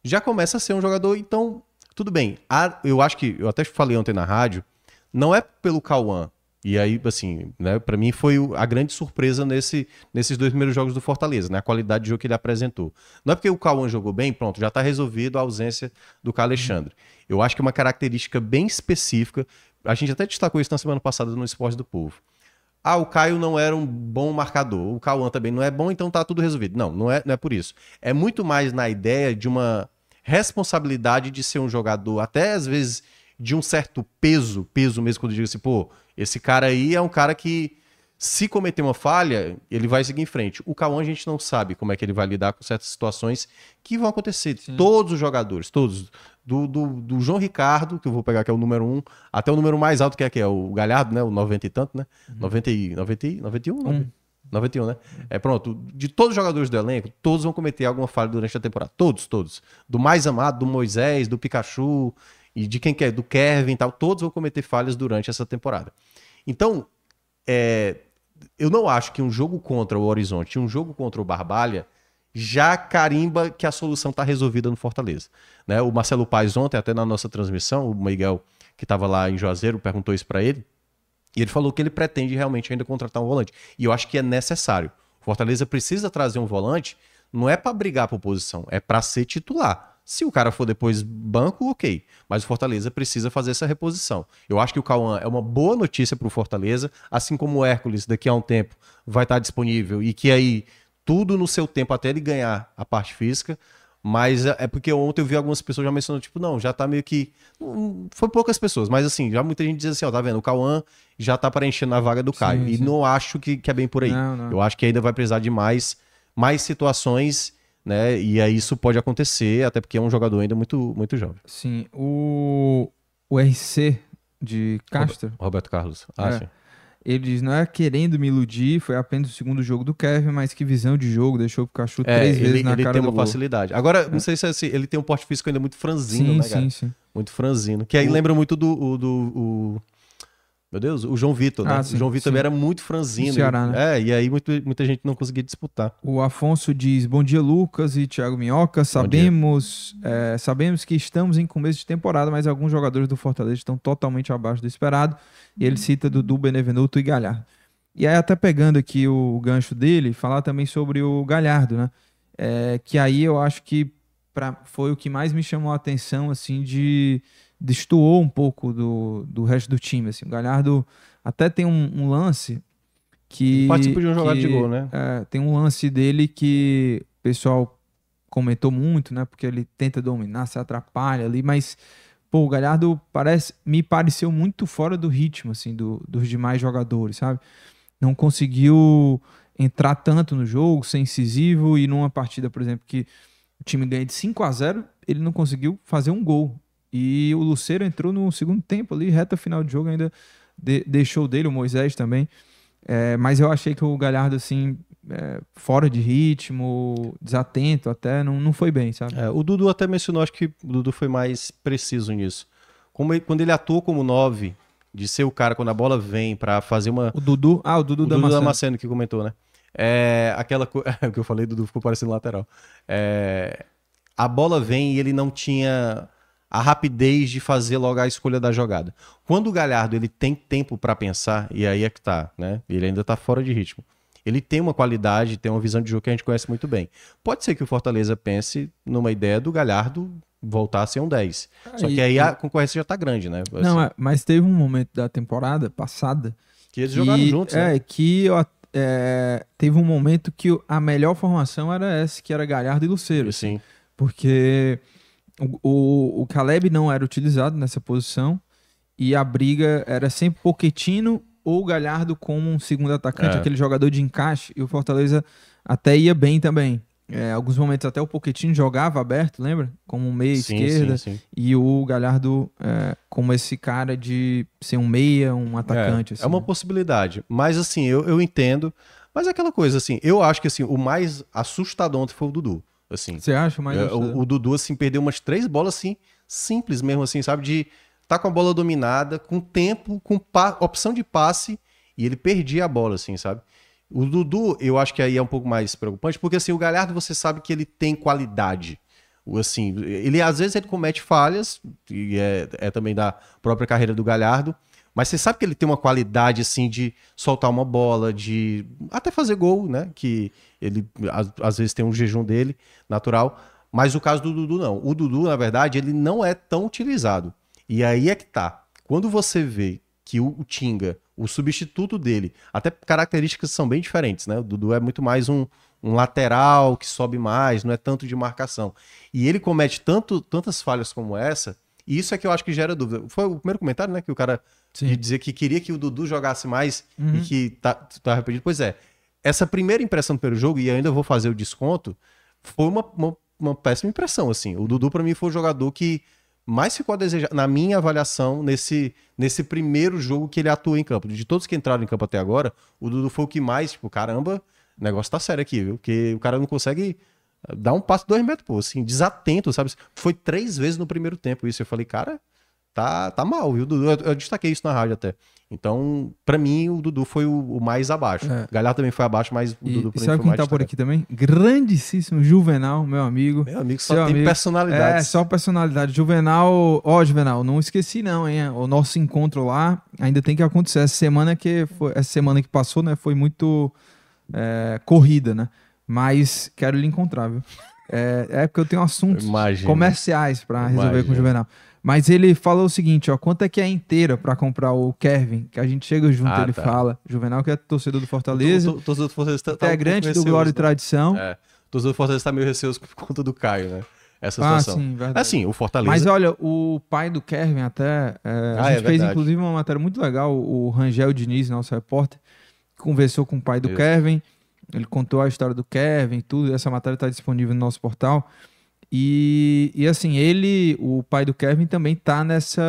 já começa a ser um jogador, então, tudo bem. Eu acho que, eu até falei ontem na rádio, não é pelo Cauã. E aí, assim, né, para mim foi a grande surpresa nesse, nesses dois primeiros jogos do Fortaleza, né, a qualidade de jogo que ele apresentou. Não é porque o Cauã jogou bem, pronto, já tá resolvido a ausência do Alexandre. Eu acho que é uma característica bem específica, a gente até destacou isso na semana passada no Esporte do Povo. Ah, o Caio não era um bom marcador, o Cauã também não é bom, então tá tudo resolvido. Não, não é, não é por isso. É muito mais na ideia de uma responsabilidade de ser um jogador, até às vezes de um certo peso, peso mesmo, quando eu digo assim, pô, esse cara aí é um cara que, se cometer uma falha, ele vai seguir em frente. O Cauã a gente não sabe como é que ele vai lidar com certas situações que vão acontecer. Todos os jogadores, todos. Do, do, do João Ricardo, que eu vou pegar que é o número um, até o número mais alto que é, que é o Galhardo, né? O 90 e tanto, né? 90 e, 90 e, 91? Um. 91, né? É pronto. De todos os jogadores do elenco, todos vão cometer alguma falha durante a temporada. Todos, todos. Do mais amado, do Moisés, do Pikachu e de quem quer, do Kevin e tal, todos vão cometer falhas durante essa temporada. Então, é, eu não acho que um jogo contra o Horizonte e um jogo contra o Barbalha já carimba que a solução está resolvida no Fortaleza. Né? O Marcelo Paes ontem, até na nossa transmissão, o Miguel, que estava lá em Juazeiro, perguntou isso para ele, e ele falou que ele pretende realmente ainda contratar um volante. E eu acho que é necessário. O Fortaleza precisa trazer um volante, não é para brigar por posição, é para ser titular. Se o cara for depois banco, ok. Mas o Fortaleza precisa fazer essa reposição. Eu acho que o Cauã é uma boa notícia para o Fortaleza, assim como o Hércules daqui a um tempo vai estar disponível e que aí tudo no seu tempo até ele ganhar a parte física. Mas é é porque ontem eu vi algumas pessoas já mencionando, tipo, não, já tá meio que. hum, Foi poucas pessoas, mas assim, já muita gente diz assim, ó, tá vendo? O Cauã já tá preenchendo a vaga do Caio. e sim. não acho que, que é bem por aí. Não, não. Eu acho que ainda vai precisar de mais, mais situações, né? E aí isso pode acontecer, até porque é um jogador ainda muito, muito jovem. Sim, o, o RC de Castro, Roberto Carlos. Ah, É. sim. ele diz, não é querendo me iludir, foi apenas o segundo jogo do Kevin, mas que visão de jogo, deixou o Pikachu É, três vezes ele, na ele cara tem do uma gol. facilidade. Agora, não sei se é assim, ele tem um porte físico ainda muito franzino, Sim, né, cara? sim, sim. Muito franzino. Que aí lembra muito do. o- do o- meu Deus, o João Vitor, né? Ah, o sim, João Vitor também era muito franzino. Ceará, né? É, e aí muito- muita gente não conseguia disputar. O Afonso diz: Bom dia, Lucas e Thiago Minhoca. Sabemos, é, sabemos que estamos em começo de temporada, mas alguns jogadores do Fortaleza estão totalmente abaixo do esperado. E ele cita Dudu, Benevenuto e Galhardo. E aí, até pegando aqui o gancho dele, falar também sobre o Galhardo, né? é, que aí eu acho que pra, foi o que mais me chamou a atenção, assim, de destoou um pouco do, do resto do time, assim. O Galhardo até tem um, um lance que... Participa de um jogado que, de gol, né? é, tem um lance dele que o pessoal comentou muito, né? Porque ele tenta dominar, se atrapalha ali, mas pô, o Galhardo parece, me pareceu muito fora do ritmo, assim, do- dos demais jogadores, sabe? Não conseguiu entrar tanto no jogo, ser incisivo e numa partida, por exemplo, que o time ganha de 5 a 0 ele não conseguiu fazer um gol. E o Luceiro entrou no segundo tempo ali, reta final de jogo, ainda de- deixou dele, o Moisés também. É, mas eu achei que o Galhardo, assim, é, fora de ritmo, desatento até, não, não foi bem, sabe? É, o Dudu até mencionou, acho que o Dudu foi mais preciso nisso. Como ele- quando ele atuou como 9, de ser o cara quando a bola vem pra fazer uma. O Dudu, ah, o Dudu O Dudu Damasceno. Damasceno que comentou, né? É, aquela coisa. o que eu falei, Dudu ficou parecendo lateral. É, a bola vem e ele não tinha a rapidez de fazer logo a escolha da jogada. Quando o Galhardo ele tem tempo pra pensar, e aí é que tá, né? Ele ainda tá fora de ritmo. Ele tem uma qualidade, tem uma visão de jogo que a gente conhece muito bem. Pode ser que o Fortaleza pense numa ideia do Galhardo voltar a ser um 10. Só Aí- que aí a concorrência já tá grande, né? Não, Assim, é, mas teve um momento da temporada passada que eles jogaram que- juntos, é, né? que eu, é, teve um momento que a melhor formação era essa, que era Galhardo e Luceiro. assim. Sim. Porque o, o, o Caleb não era utilizado nessa posição e a briga era sempre Poquetino ou Galhardo como um segundo atacante, É. aquele jogador de encaixe, e o Fortaleza até ia bem também. É, alguns momentos até o Poquetino jogava aberto, lembra? Como um meia Sim, esquerda. sim, sim. E o Galhardo é, como esse cara de ser um meia, um atacante. É, assim, é uma né? possibilidade. Mas assim, eu, eu entendo. Mas é aquela coisa, assim, eu acho que assim, o mais assustador ontem foi o Dudu. Assim, Você acha mais É, o, o Dudu, assim, perdeu umas três bolas, assim, simples mesmo, assim, sabe? De tá com a bola dominada, com tempo, com opção de passe, e ele perdia a bola, assim, sabe? O Dudu, eu acho que aí é um pouco mais preocupante, porque assim, o Galhardo você sabe que ele tem qualidade. Assim, ele às vezes ele comete falhas, e é, é também da própria carreira do Galhardo, mas você sabe que ele tem uma qualidade assim de soltar uma bola, de até fazer gol, né? Que ele às, vezes tem um jejum dele natural. Mas o caso do Dudu não. O Dudu, na verdade, ele não é tão utilizado. E aí é que tá. Quando você vê que o, o Tinga, o substituto dele, até características são bem diferentes, né? O Dudu é muito mais um, um lateral que sobe mais, não é tanto de marcação. E ele comete tanto, tantas falhas como essa, e isso é que eu acho que gera dúvida. Foi o primeiro comentário, né? Que o cara Sim. de dizer que queria que o Dudu jogasse mais Uhum. e que tá, tá arrependido. Pois é, essa primeira impressão pelo jogo, e ainda vou fazer o desconto, foi uma, uma, uma péssima impressão, assim. O Dudu, pra mim, foi o jogador que mais ficou a desejar, na minha avaliação, nesse, nesse primeiro jogo que ele atuou em campo. De todos que entraram em campo até agora, o Dudu foi o que mais, tipo, caramba, o negócio tá sério aqui, viu? Porque o cara não consegue dar um passo dois metros, pô, assim, desatento, sabe? Foi três vezes no primeiro tempo isso. Eu falei, cara, tá, tá mal, viu, Dudu? Eu, eu destaquei isso na rádio até. Então, pra mim, o Dudu foi o, o mais abaixo. É. Galhardo também foi abaixo, mas o E, Dudu e pra mim sabe foi quem mais tá por aqui também? Grandíssimo Juvenal, meu amigo. Meu amigo, só Seu tem amigo. personalidade. É, só personalidade. Juvenal, ó, Juvenal, não esqueci não, hein? O nosso encontro lá ainda tem que acontecer. Essa semana que foi, essa semana que passou, né, foi muito é, corrida, né? Mas quero lhe encontrar, viu? É, é porque eu tenho assuntos Imagina. comerciais pra resolver com o Imagina. Juvenal. Mas ele falou o seguinte, ó, quanto é que é inteira pra comprar o Kevin? Que a gente chega junto, Ah, ele tá. fala. Juvenal que é torcedor do Fortaleza, tô- Torcedor do Fortaleza tá- tá integrante pouco do Glória e né? Tradição. É. Torcedor do Fortaleza tá meio receoso por conta do Caio, né? Essa Ah, situação. sim, verdade. Assim, o Fortaleza. Mas olha, o pai do Kevin até. é, a Ah, gente é fez inclusive uma matéria muito legal. O Rangel Diniz, nosso repórter, conversou com o pai do Isso. Kevin. Ele contou a história do Kevin e tudo. Essa matéria está disponível no nosso portal. E, e assim, ele, o pai do Kevin, também tá nessa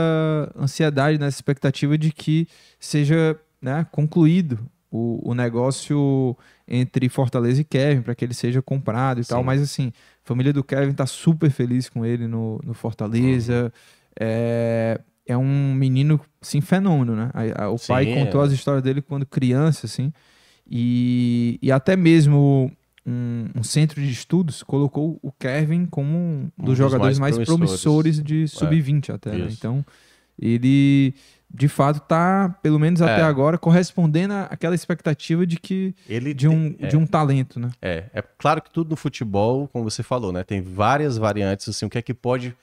ansiedade, nessa expectativa de que seja né, concluído o, o negócio entre Fortaleza e Kevin, para que ele seja comprado e tal. Sim. Mas assim, a família do Kevin tá super feliz com ele no, no Fortaleza. É, é um menino, assim, fenômeno, né? O pai Sim, contou é. as histórias dele quando criança, assim. E, e até mesmo um, um centro de estudos colocou o Kevin como um dos dos jogadores mais mais promissores. promissores de sub-20 até, né? Então, ele de fato tá, pelo menos até É. agora, correspondendo àquela expectativa de que Ele de um, tem- é. de um talento, né? É, é claro que tudo no futebol, como você falou, né? Tem várias variantes, assim, o que é que pode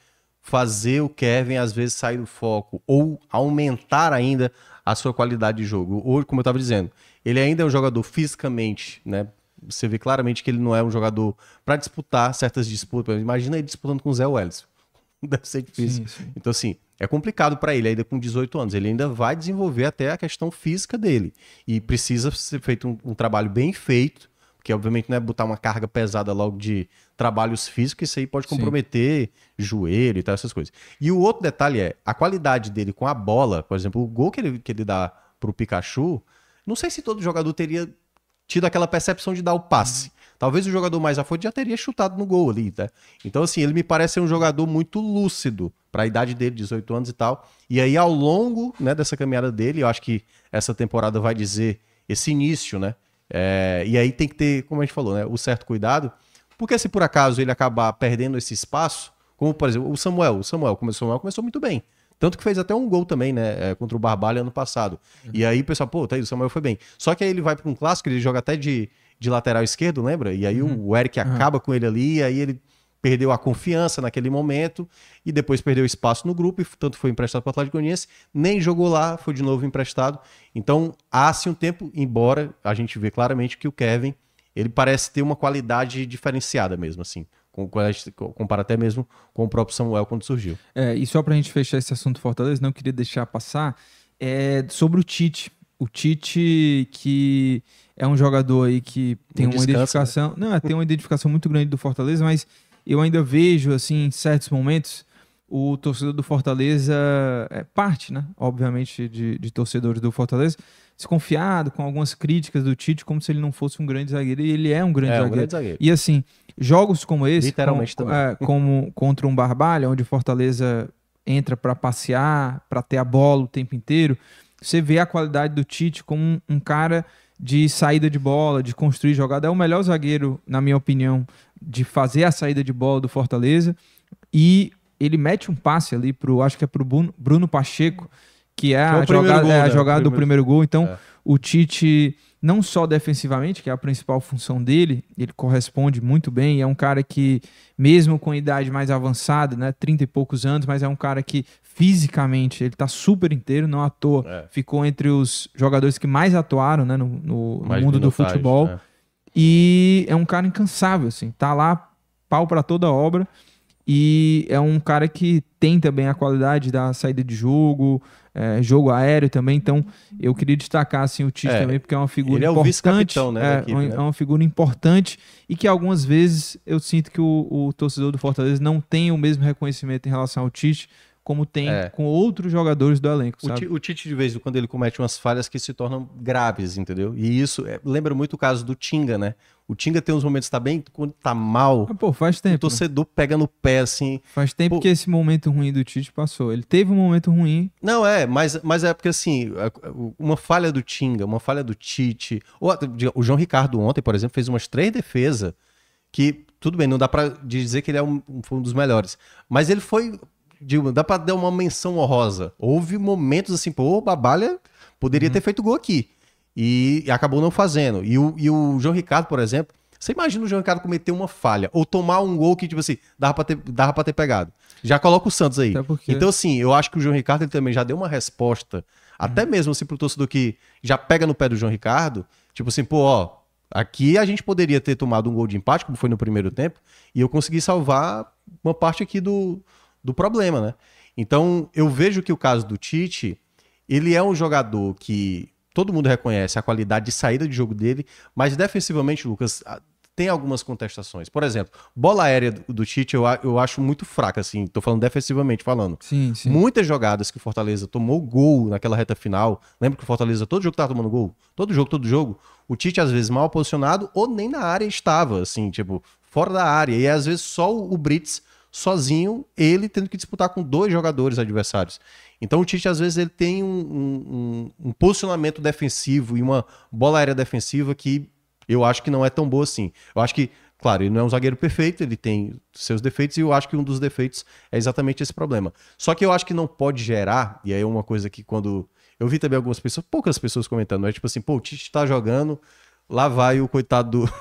fazer o Kevin, às vezes, sair do foco ou aumentar ainda a sua qualidade de jogo. Ou, como eu estava dizendo, ele ainda é um jogador fisicamente, né? Você vê claramente que ele não é um jogador para disputar certas disputas. Imagina ele disputando com o Zé Welles. Deve ser difícil. Sim, sim. Então, assim, é complicado para ele ainda com 18 anos. Ele ainda vai desenvolver até a questão física dele. E precisa ser feito um, um trabalho bem feito, porque obviamente não é botar uma carga pesada logo de trabalhos físicos, isso aí pode Sim. comprometer joelho e tal, essas coisas. E o outro detalhe é a qualidade dele com a bola, por exemplo, o gol que ele, que ele dá pro Pikachu, não sei se todo jogador teria tido aquela percepção de dar o passe. Talvez o jogador mais afoito já teria chutado no gol ali, tá? Então, assim, ele me parece ser um jogador muito lúcido para a idade dele, 18 anos e tal. E aí, ao longo né, dessa caminhada dele, eu acho que essa temporada vai dizer esse início, né? É, e aí tem que ter, como a gente falou, né, o certo cuidado, porque se por acaso ele acabar perdendo esse espaço, como por exemplo o Samuel, o Samuel começou, o Samuel começou muito bem. Tanto que fez até um gol também, né? é, contra o Barbalha ano passado. E aí o pessoal, pô, tá aí, o Samuel foi bem. Só que aí ele vai para um clássico, ele joga até de, de lateral esquerdo, lembra? E aí o Eric acaba com ele ali, e aí ele perdeu a confiança naquele momento e depois perdeu espaço no grupo e tanto foi emprestado para o Atlético Goianiense, nem jogou lá, foi de novo emprestado. Então, há-se um tempo, embora a gente vê claramente que o Kevin, ele parece ter uma qualidade diferenciada mesmo, assim. A compara até mesmo com o próprio Samuel quando surgiu. É, e só pra gente fechar esse assunto Fortaleza, não queria deixar passar, é sobre o Tite. O Tite, que é um jogador aí que tem Não uma descansa, identificação. Não, tem uma identificação muito grande do Fortaleza, mas eu ainda vejo, assim, em certos momentos, o torcedor do Fortaleza, é parte, né? Obviamente, de, de torcedores do Fortaleza, desconfiado com algumas críticas do Tite, como se ele não fosse um grande zagueiro, e ele é um grande É, um zagueiro. grande zagueiro. E assim, jogos como esse, Literalmente com- também. é, como contra um Barbalha, onde o Fortaleza entra para passear, para ter a bola o tempo inteiro, você vê a qualidade do Tite como um, um cara de saída de bola, de construir jogada. É o melhor zagueiro, na minha opinião, de fazer a saída de bola do Fortaleza. E ele mete um passe ali pro, acho que é pro Bruno, Bruno Pacheco, que é, Que é a primeiro jogada, gol, é a né? jogada do Primeiro- primeiro gol. Então, É. o Tite, não só defensivamente, que é a principal função dele, ele corresponde muito bem. É um cara que, mesmo com idade mais avançada, né, 30 e poucos anos, mas é um cara que fisicamente ele tá super inteiro, não à toa. É. Ficou entre os jogadores que mais atuaram né, no, no- Mais mundo do futebol. né? E é um cara incansável, assim. Tá lá, pau para toda obra. E é um cara que tem também a qualidade da saída de jogo, é, jogo aéreo também. Então, eu queria destacar assim, o Tite É, também, porque é uma figura ele é o importante. né, é, equipe, uma- né? é uma figura importante e que algumas vezes eu sinto que o, o torcedor do Fortaleza não tem o mesmo reconhecimento em relação ao Tite como tem É. com outros jogadores do elenco, O, o Tite, de vez em quando, ele comete umas falhas que se tornam graves, entendeu? E isso é, lembra muito o caso do Tinga, né? O Tinga tem uns momentos que tá bem, quando tá mal, Ah, pô, faz o tempo. né? torcedor pega no pé, assim. Faz tempo Pô. que esse momento ruim do Tite passou. Ele teve um momento ruim, Não, é, mas, mas é porque, assim, uma falha do Tinga, uma falha do Tite. ou o João Ricardo ontem, por exemplo, fez umas três defesas que, tudo bem, não dá pra dizer que ele é um, foi um dos melhores. Mas ele foi, digo, dá pra dar uma menção honrosa. Houve momentos assim, pô, o Babalha poderia ter feito gol aqui. E, acabou não fazendo. E o, e o João Ricardo, por exemplo, você imagina o João Ricardo cometer uma falha ou tomar um gol que, tipo assim, dava pra ter, dava pra ter pegado. Já coloca o Santos aí. Porque- Então, assim, eu acho que o João Ricardo ele também já deu uma resposta, até mesmo assim pro torcedor que já pega no pé do João Ricardo, tipo assim, pô, ó, aqui a gente poderia ter tomado um gol de empate, como foi no primeiro tempo, e eu consegui salvar uma parte aqui do, do problema, né? Então, eu vejo que o caso do Tite, ele é um jogador que todo mundo reconhece a qualidade de saída de jogo dele, mas defensivamente, Lucas, tem algumas contestações. Por exemplo, bola aérea do, Tite eu, eu acho muito fraca, assim, tô falando defensivamente falando. Sim, sim. Muitas jogadas que o Fortaleza tomou gol naquela reta final. Lembra que o Fortaleza, todo jogo tava tomando gol? Todo jogo, todo jogo. O Tite, às vezes, mal posicionado ou nem na área estava, assim, tipo, fora da área. E às vezes só o o Brits sozinho, ele tendo que disputar com dois jogadores adversários. Então o Tite, às vezes, ele tem um, um- um- posicionamento defensivo e uma bola aérea defensiva que eu acho que não é tão boa assim. Eu acho que Claro, ele não é um zagueiro perfeito, ele tem seus defeitos, e eu acho que um dos defeitos é exatamente esse problema. Só que eu acho que não pode gerar, e aí é uma coisa que quando. Eu vi também algumas pessoas, poucas pessoas comentando, é tipo assim, pô, o Tite tá jogando, lá vai o coitado do,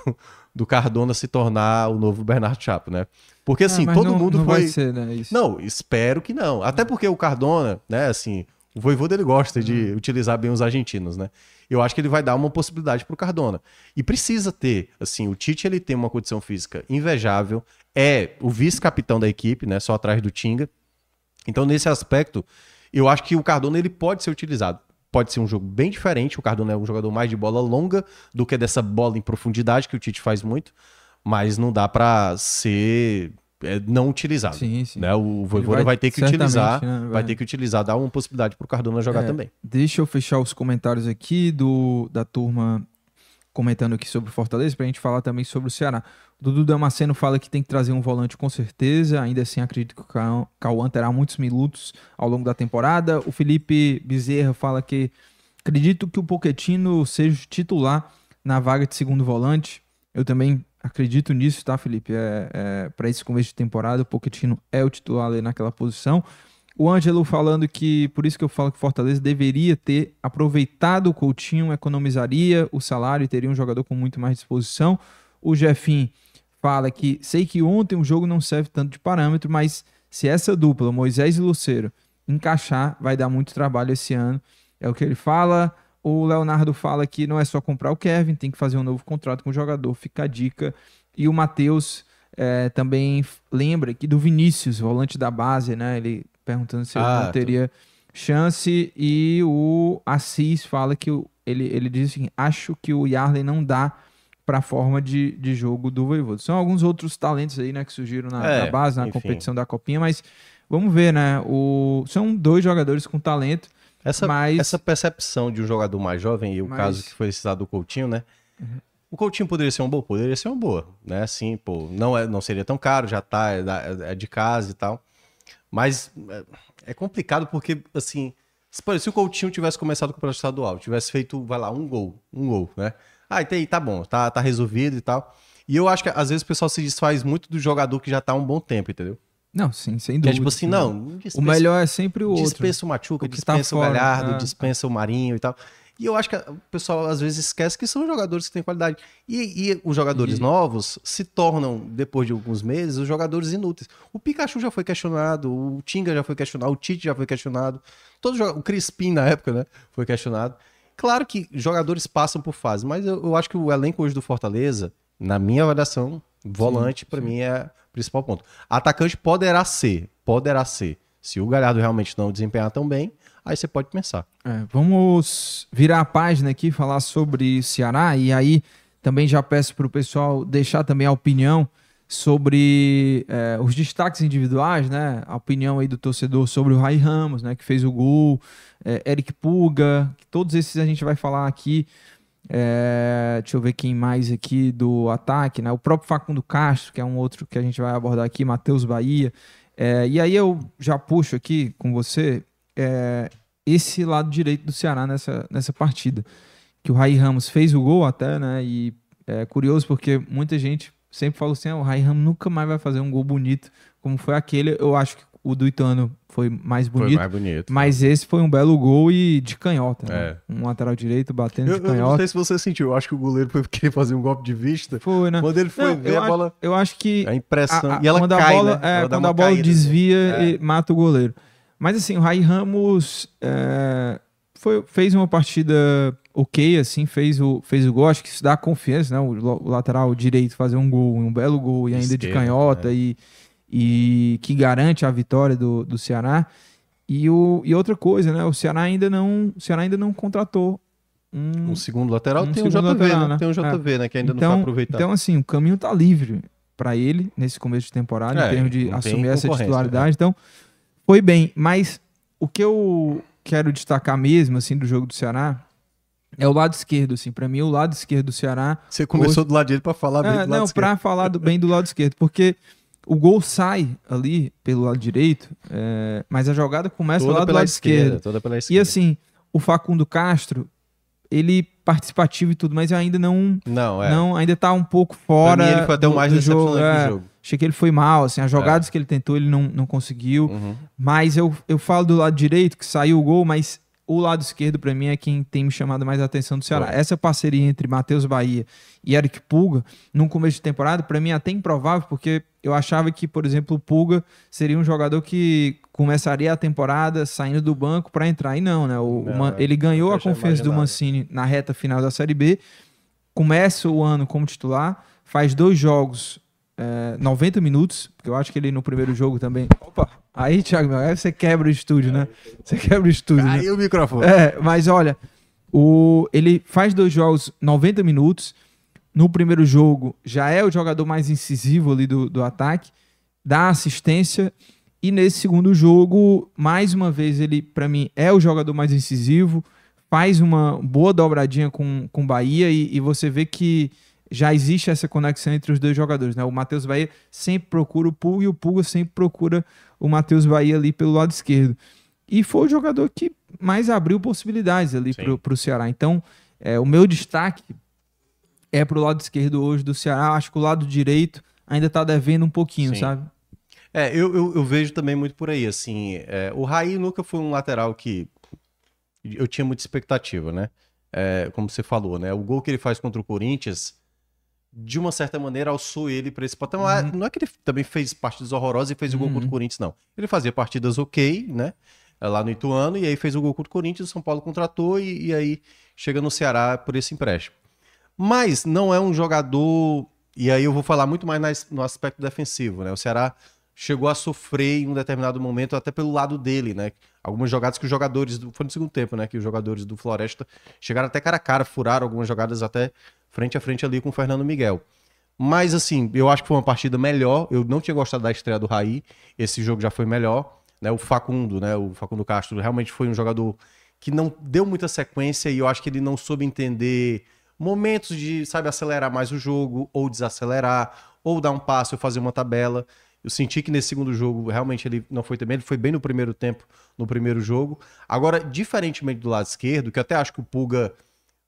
do Cardona se tornar o novo Bernardo Chapo, né? Porque assim, Ah, todo não- mundo não foi. vai ser, né. Não, espero que não. Até porque o Cardona, né, assim, o Voivoda ele gosta de utilizar bem os argentinos, né? Eu acho que ele vai dar uma possibilidade pro Cardona. E precisa ter, assim, o Tite ele tem uma condição física invejável, é o vice-capitão da equipe, né, só atrás do Tinga. Então, nesse aspecto, eu acho que o Cardona ele pode ser utilizado. Pode ser um jogo bem diferente. O Cardona é um jogador mais de bola longa do que dessa bola em profundidade que o Tite faz muito, mas não dá pra ser é, não utilizado. Sim, sim. Né? O Voivoda vai- vai, ter que utilizar, né, vai vai. ter que utilizar, dar uma possibilidade pro Cardona jogar É, também. Deixa eu fechar os comentários aqui do, da turma comentando aqui sobre o Fortaleza, pra gente falar também sobre o Ceará. O Dudu Damasceno fala que tem que trazer um volante com certeza, ainda assim acredito que o Cauã- terá muitos minutos ao longo da temporada. O Felipe Bezerra fala que acredito que o Poquetino seja titular na vaga de segundo volante. Eu também acredito nisso, tá, Felipe? É, é, para esse começo de temporada, o Poquetino é o titular ali naquela posição. O Ângelo falando que, por isso que eu falo que Fortaleza deveria ter aproveitado o Coutinho, economizaria o salário e teria um jogador com muito mais disposição. O Jefim fala que sei que ontem o jogo não serve tanto de parâmetro, mas se essa dupla, Moisés e Luceiro, encaixar, vai dar muito trabalho esse ano. É o que ele fala. O Leonardo fala que não é só comprar o Kevin, tem que fazer um novo contrato com o jogador, fica a dica. E o Matheus eh, também lembra aqui do Vinícius, volante da base, né? Ele perguntando se ele Ah, não teria chance. E o Assis fala que o- ele, ele diz assim: acho que o Yarley não dá para a forma de, de jogo do Voivoda. São alguns outros talentos aí, né, que surgiram na, É, na base, na enfim. competição da Copinha, mas vamos ver, né? O, são dois jogadores com talento. Essa, Mas- essa percepção de um jogador mais jovem, e o Mas- caso que foi citado do Coutinho, né? O Coutinho poderia ser uma boa? Poderia ser uma boa, né? Assim, pô, não, é, não seria tão caro, já tá, é, é de casa e tal. Mas é, é complicado porque, assim, se, o Coutinho tivesse começado com o campeonato estadual, tivesse feito, vai lá, um gol, um gol, né? Ah, então aí tá bom, tá, tá resolvido e tal. E eu acho que às vezes o pessoal se desfaz muito do jogador que já tá há um bom tempo, entendeu? Não, sim, sem dúvida. é tipo assim, não, dispensa- O melhor é sempre o outro. dispensa o Machuca, O tá dispensa o fora, Galhardo, é. dispensa o Marinho e tal. E eu acho que o pessoal às vezes esquece que são jogadores que têm qualidade. E, e os jogadores E- novos se tornam, depois de alguns meses, os jogadores inúteis. O Pikachu já foi questionado, o Tinga já foi questionado, o Tite já foi questionado. Todo o Crispim na época, né, foi questionado. Claro que jogadores passam por fase, mas eu, eu acho que o elenco hoje do Fortaleza, na minha avaliação, volante pra mim é o principal ponto. Atacante poderá ser, poderá ser. Se o Galhardo realmente não desempenhar tão bem, aí você pode pensar. É, vamos virar a página aqui, falar sobre Ceará, e aí também já peço para o pessoal deixar também a opinião sobre é, os destaques individuais, né? A opinião aí do torcedor sobre o Rai Ramos, né? Que fez o gol, é, Eric Puga, todos esses a gente vai falar aqui. É, deixa eu ver quem mais aqui do ataque, né? O próprio Facundo Castro, que é um outro que a gente vai abordar aqui, Matheus Bahia. É, e aí eu já puxo aqui com você é, esse lado direito do Ceará nessa, nessa partida. Que o Rai Ramos fez o gol até, né? E é curioso porque muita gente sempre fala assim: ah, o Rai Ramos nunca mais vai fazer um gol bonito como foi aquele. Eu acho que o do Ituano foi mais bonito. Foi mais bonito. Mas esse foi um belo gol e de canhota, né? É. Um lateral direito batendo Eu, de eu não canhota. sei se você sentiu, eu acho que o goleiro foi querer fazer um golpe de vista. Foi, né? Quando ele foi Não, ver a acho- bola, Eu acho que a impressão. a- a- e ela quando cai, a bola, né? é, quando a bola caída. desvia É. e mata o goleiro. Mas assim, o Rai Ramos é, foi- fez uma partida ok, assim, fez o, fez o gol. Acho que isso dá confiança, né? O, o lateral direito fazer um gol, um belo gol e ainda de canhota é. e, e que garante a vitória do, do Ceará. E, o, e outra coisa, né? O Ceará ainda não, o Ceará ainda não contratou um, Um segundo lateral Um tem um segundo JV, lateral, né? né? Tem um JV, né? Que ainda não então, foi aproveitado. Então, assim, o caminho tá livre para ele nesse começo de temporada, É, em termos de não assumir essa concorrência, titularidade. Então, foi bem. Mas o que eu quero destacar mesmo, assim, do jogo do Ceará é o lado esquerdo, assim. Para mim, o lado esquerdo do Ceará. Você começou do lado dele pra falar bem É, do lado não, esquerdo. para falar do- bem do lado esquerdo, porque o gol sai ali pelo lado direito, é, mas a jogada começa Toda lá do pela lado esquerda, esquerdo. toda pela E esquerda. assim, o Facundo Castro, ele participativo e tudo, mas ainda não, Não, é. não ainda tá um pouco Pra fora. mim, ele foi até o mais do jogo. decepcionante é. do jogo. Achei que ele foi mal, assim, as jogadas que ele tentou ele não, não conseguiu. Uhum. Mas eu, eu falo do lado direito, que saiu o gol, mas o lado esquerdo, pra mim, é quem tem me chamado mais a atenção do Ceará. Essa parceria entre Matheus Bahia e Eric Pulga, num começo de temporada, pra mim é até improvável, porque eu achava que, por exemplo, o Pulga seria um jogador que começaria a temporada saindo do banco pra entrar. E não, né? O, Não, Man- ele ganhou a confiança do. Mancini na reta final da Série B, começa o ano como titular, faz dois jogos, é, 90 minutos, porque eu acho que ele no primeiro jogo também. Opa! Aí, Thiago, aí você quebra o estúdio, né? Você quebra o estúdio. né? Caiu o microfone. É, mas olha, o, ele faz dois jogos 90 minutos. No primeiro jogo, já é o jogador mais incisivo ali do, do ataque, dá assistência. E nesse segundo jogo, mais uma vez, ele, pra mim, é o jogador mais incisivo, faz uma boa dobradinha com o Bahia e, e você vê que já existe essa conexão entre os dois jogadores. Né? O Matheus Bahia sempre procura o Pulga e o Pulga sempre procura o Matheus Bahia ali pelo lado esquerdo. E foi o jogador que mais abriu possibilidades ali pro, pro Ceará. Então, é, o meu destaque é pro lado esquerdo hoje do Ceará. Acho que o lado direito ainda tá devendo um pouquinho, Sim. sabe? É, eu, eu, eu vejo também muito por aí, assim, é, o Raí nunca foi um lateral que eu tinha muita expectativa, né? É, como você falou, né? O gol que ele faz contra o Corinthians, de uma certa maneira, alçou ele para esse patamar. Não é que ele também fez partidas horrorosas e fez o gol Uhum. contra o Corinthians, não. Ele fazia partidas ok, né? Lá no Ituano, e aí fez o gol contra o Corinthians, o São Paulo contratou, e, e aí chega no Ceará por esse empréstimo. Mas não é um jogador. E aí eu vou falar muito mais no aspecto defensivo, né? O Ceará chegou a sofrer em um determinado momento, até pelo lado dele, né? Algumas jogadas que os jogadores. Do, foi no segundo tempo, né? Que os jogadores do Floresta chegaram até cara a cara, furaram algumas jogadas até frente a frente ali com o Fernando Miguel. Mas, assim, eu acho que foi uma partida melhor. Eu não tinha gostado da estreia do Raí. Esse jogo já foi melhor. Né? O Facundo, né? O Facundo Castro realmente foi um jogador que não deu muita sequência e eu acho que ele não soube entender momentos de, sabe, acelerar mais o jogo, ou desacelerar, ou dar um passo, ou fazer uma tabela. Eu senti que nesse segundo jogo, realmente, ele não foi também. Ele foi bem no primeiro tempo, no primeiro jogo. Agora, diferentemente do lado esquerdo, que eu até acho que o Pulga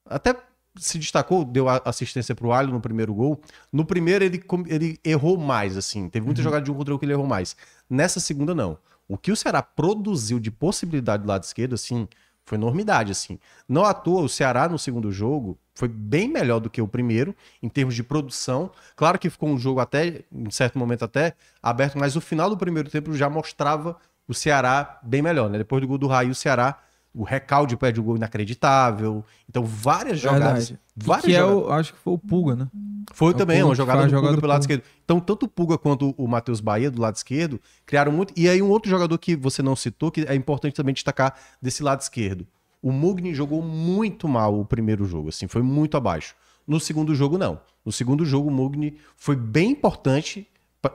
até se destacou, deu assistência pro Alho no primeiro gol. No primeiro, ele, ele errou mais, assim. Teve muita jogada de um contra um que ele errou mais. Nessa segunda, não. O que o Ceará produziu de possibilidade do lado esquerdo, assim, foi enormidade, assim. Não à toa, o Ceará no segundo jogo foi bem melhor do que o primeiro, em termos de produção. Claro que ficou um jogo até, em certo momento até, aberto, mas o final do primeiro tempo já mostrava o Ceará bem melhor, né? Depois do gol do Raí, o Ceará, o recalde perde o gol inacreditável. Então, várias jogadas. Verdade. Várias que é jogadas. o, acho que foi o Pulga, né? Foi É também, uma jogada do Pulga jogada pelo lado Pulga. esquerdo. Então, tanto o Pulga quanto o Matheus Bahia, do lado esquerdo, criaram muito. E aí, um outro jogador que você não citou, que é importante também destacar desse lado esquerdo. O Mugni jogou muito mal o primeiro jogo, assim, foi muito abaixo. No segundo jogo, não. No segundo jogo, o Mugni foi bem importante,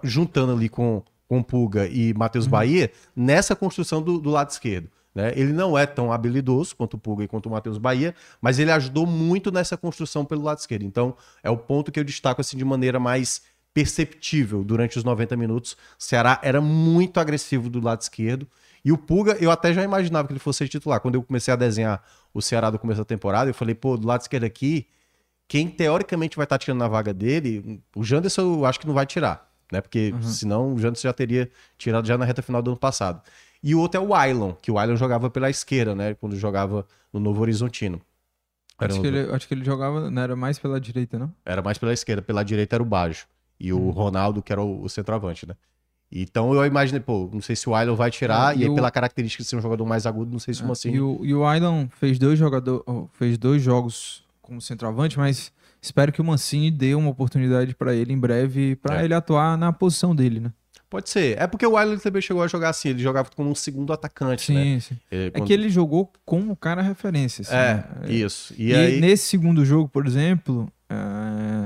juntando ali com, com o Pulga e Matheus Bahia, nessa construção do, do lado esquerdo. né? Ele não é tão habilidoso quanto o Pulga e quanto o Matheus Bahia, mas ele ajudou muito nessa construção pelo lado esquerdo. Então, é o ponto que eu destaco assim de maneira mais perceptível durante os 90 minutos. O Ceará era muito agressivo do lado esquerdo. E o Pulga, eu até já imaginava que ele fosse titular. Quando eu comecei a desenhar o Ceará do começo da temporada, eu falei, pô, do lado esquerdo aqui, quem teoricamente vai estar tirando na vaga dele, o Janderson eu acho que não vai tirar, né? Porque senão o Janderson já teria tirado já na reta final do ano passado. E o outro é o Ailon, que o Ailon jogava pela esquerda, né? Quando jogava no Novo Horizontino. Era, Acho que, ele, acho que ele jogava, não era mais pela direita, não? era mais pela esquerda, pela direita era o Bajo. E o Ronaldo, que era o, o centroavante, né? Então eu imaginei, pô, não sei se o Ailon vai tirar, É, e, aí o- pela característica de ser um jogador mais agudo, não sei se o Mancini... E o, e o fez dois, jogador, oh, fez dois jogos como centroavante, mas espero que o Mancini dê uma oportunidade pra ele em breve, pra É. ele atuar na posição dele, né? Pode ser. É porque o Ailon também chegou a jogar assim, ele jogava como um segundo atacante, né? Sim, sim. É, É quando- que ele jogou como cara referência. assim, É, né? isso. E, E, aí, nesse segundo jogo, por exemplo,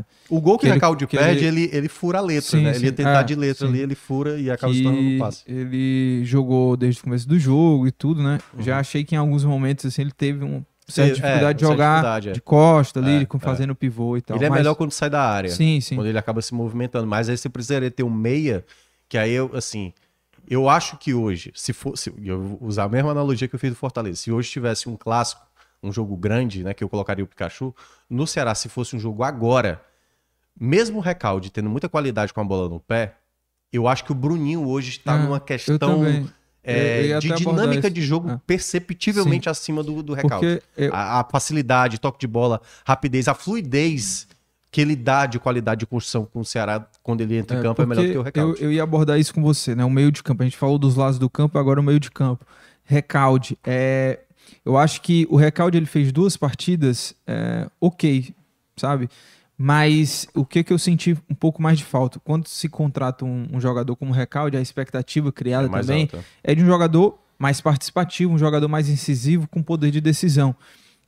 é, o gol que, que ele- perde, ele- ele... Ele, fura a letra, Sim, né? Ele ia sim. tentar É, de letra sim. ali, ele fura e acaba se tornando um passe. ele jogou desde o começo do jogo e tudo, né? Uhum. Já achei que em alguns momentos assim ele teve uma certa É, dificuldade de certa jogar dificuldade, é. de costa ali, É, é. fazendo pivô e tal. ele é mas- melhor quando sai da área. Sim, sim. quando ele acaba se movimentando. Mas aí você precisaria ter um meia, que aí eu, assim, eu acho que hoje, se fosse, eu vou usar a mesma analogia que eu fiz do Fortaleza, se hoje tivesse um clássico um jogo grande, né, que eu colocaria o Pikachu, no Ceará, se fosse um jogo agora, mesmo o Recalde tendo muita qualidade com a bola no pé, eu acho que o Bruninho hoje está Ah, numa eu questão é, Eu ia de dinâmica de jogo Ah. perceptivelmente acima do, do Recalde. Eu- A, a facilidade, toque de bola, rapidez, a fluidez que ele dá de qualidade de construção com o Ceará quando ele entra em campo é melhor do que o eu, Recalde. eu ia abordar isso com você, né? O meio de campo. A gente falou dos lados do campo, agora o meio de campo. Recalde. É, eu acho que o Recalde ele fez duas partidas é, ok, sabe? Mas o que, que eu senti um pouco mais de falta? Quando se contrata um, um jogador como o Recalde, a expectativa criada É também alta. é de um jogador mais participativo, um jogador mais incisivo, com poder de decisão.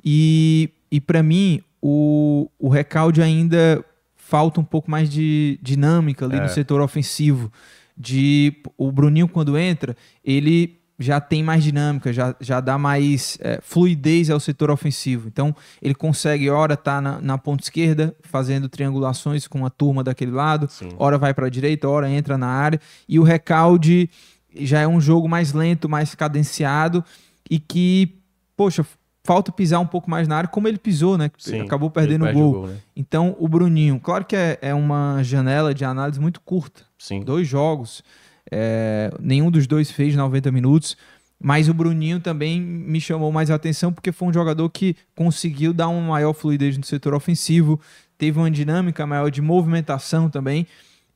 E, e para mim, o, o Recalde ainda falta um pouco mais de dinâmica ali É. no setor ofensivo. De o Bruninho, quando entra, ele já tem mais dinâmica, já, já dá mais é, fluidez ao setor ofensivo. Então, ele consegue, hora tá na, na ponta esquerda, fazendo triangulações com a turma daquele lado, Sim. hora vai para a direita, hora entra na área. E o Recalde já é um jogo mais lento, mais cadenciado e que, poxa, falta pisar um pouco mais na área, como ele pisou, né? Sim, Acabou perdendo o perde gol. né? Então, o Bruninho, claro que é, é uma janela de análise muito curta. Sim. Dois jogos, é, nenhum dos dois fez 90 minutos, mas o Bruninho também me chamou mais a atenção porque foi um jogador que conseguiu dar uma maior fluidez no setor ofensivo, teve uma dinâmica maior de movimentação também.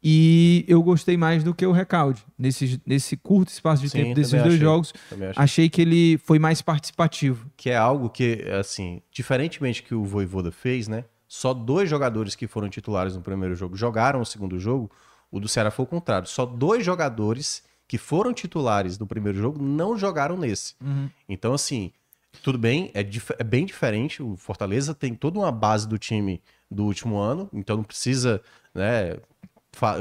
E eu gostei mais do que o Recalde. Nesse, nesse curto espaço de Sim, tempo desses dois achei. jogos, acho. achei que ele foi mais participativo. Que é algo que, assim, diferentemente que o Voivoda fez, né? Só dois jogadores que foram titulares no primeiro jogo jogaram o segundo jogo. O do Ceará foi o contrário. Só dois jogadores que foram titulares no primeiro jogo não jogaram nesse. Então, assim, tudo bem, é, dif- é bem diferente. O Fortaleza tem toda uma base do time do último ano, então não precisa, né,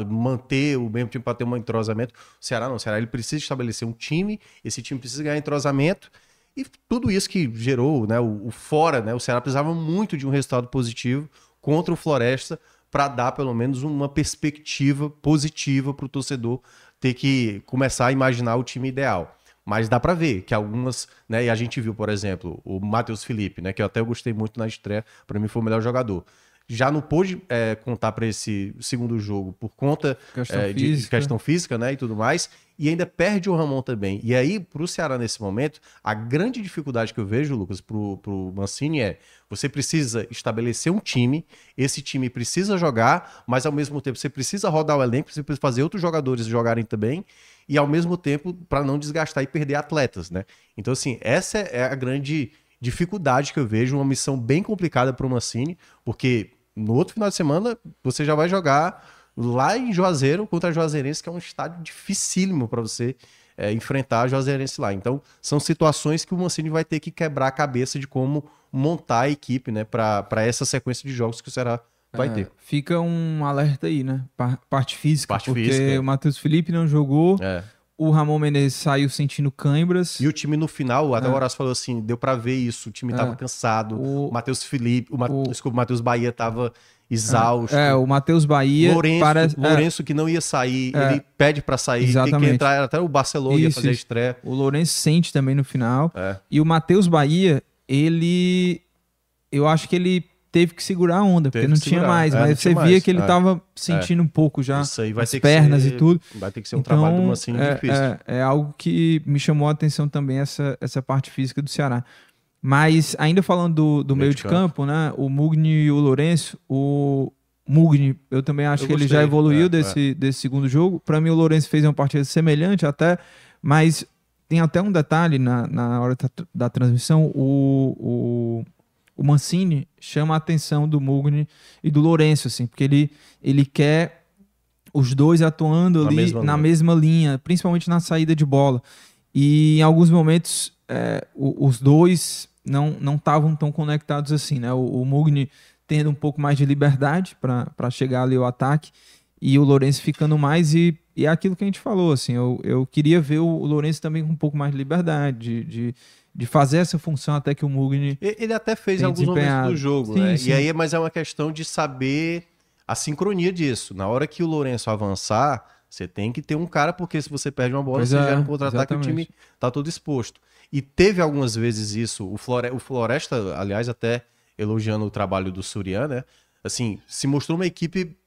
manter o mesmo time para ter um entrosamento. O Ceará não, o Ceará ele precisa estabelecer um time, esse time precisa ganhar entrosamento. E tudo isso que gerou, né, o, o fora, né, o Ceará precisava muito de um resultado positivo contra o Floresta para dar pelo menos uma perspectiva positiva para o torcedor ter que começar a imaginar o time ideal. Mas dá para ver que algumas, né, e a gente viu, por exemplo, o Matheus Felipe, né, que eu até gostei muito na estreia, para mim foi o melhor jogador. Já não pôde é, contar para esse segundo jogo por conta Questão é, de questão física, né, e tudo mais, e ainda perde o Ramon também. E aí, pro Ceará nesse momento, a grande dificuldade que eu vejo, Lucas, pro, pro Mancini é, você precisa estabelecer um time, esse time precisa jogar, mas ao mesmo tempo você precisa rodar o elenco, você precisa fazer outros jogadores jogarem também, e ao mesmo tempo para não desgastar e perder atletas, né? Então, assim, essa é a grande dificuldade que eu vejo, uma missão bem complicada para o Mancini, porque no outro final de semana você já vai jogar lá em Juazeiro contra a Juazeirense, que é um estádio dificílimo para você é, enfrentar a Juazeirense lá. Então, são situações que o Mancini vai ter que quebrar a cabeça de como montar a equipe, né, para essa sequência de jogos que o Ceará vai É, ter. Fica um alerta aí, né? Pa- Parte física. Parte porque física. o Matheus Felipe não jogou, É. o Ramon Menezes saiu sentindo cãibras. E o time no final, até É. o Horácio falou assim, deu pra ver isso, o time É. tava cansado, O- Matheus Felipe, o, Ma... o- desculpa, o Matheus Bahia tava exausto. É, o Matheus Bahia Lourenço, parece. é, Lourenço que não ia sair, É. ele pede pra sair, tem que Exatamente. entrar, até o Barcelona ia Isso, fazer a estreia. o Lourenço sente também no final. É. E o Matheus Bahia, ele. Eu acho que ele teve que segurar a onda, porque Teve não que tinha segurar. mais. É, mas não você tinha via mais. que ele É. tava sentindo um pouco já as pernas ser- e tudo. Vai ter que ser um trabalho do Mancini é, difícil. É, é algo que me chamou a atenção também, essa, essa parte física do Ceará. Mas, ainda falando do, do meio, de campo, né? O Mugni e o Lourenço, o Mugni, eu também acho Eu que ele gostei, já evoluiu é, desse, desse segundo jogo. Para mim, o Lourenço fez uma partida semelhante até, mas tem até um detalhe na, na hora da, da transmissão: o, o, Mancini chama a atenção do Mugni e do Lourenço, assim, porque ele, ele quer os dois atuando Na ali mesma na linha. mesma linha, principalmente na saída de bola. E em alguns momentos é, o- os dois não não estavam tão conectados assim, né? O, o Mugni tendo um pouco mais de liberdade para chegar ali ao ataque e o Lourenço ficando mais e, e é aquilo que a gente falou, assim, eu, eu queria ver o, o Lourenço também com um pouco mais de liberdade, de, de, de fazer essa função até que o Mugni Ele até fez alguns momentos do jogo, Sim, né? sim. E aí, mas é uma questão de saber a sincronia disso. Na hora que o Lourenço avançar, você tem que ter um cara, porque se você perde uma bola, Pois você é, gera um contra-ataque e o time tá todo exposto. E teve algumas vezes isso. O, Flore... o Floresta, aliás, até elogiando o trabalho do Surian, né? Assim, se mostrou uma equipe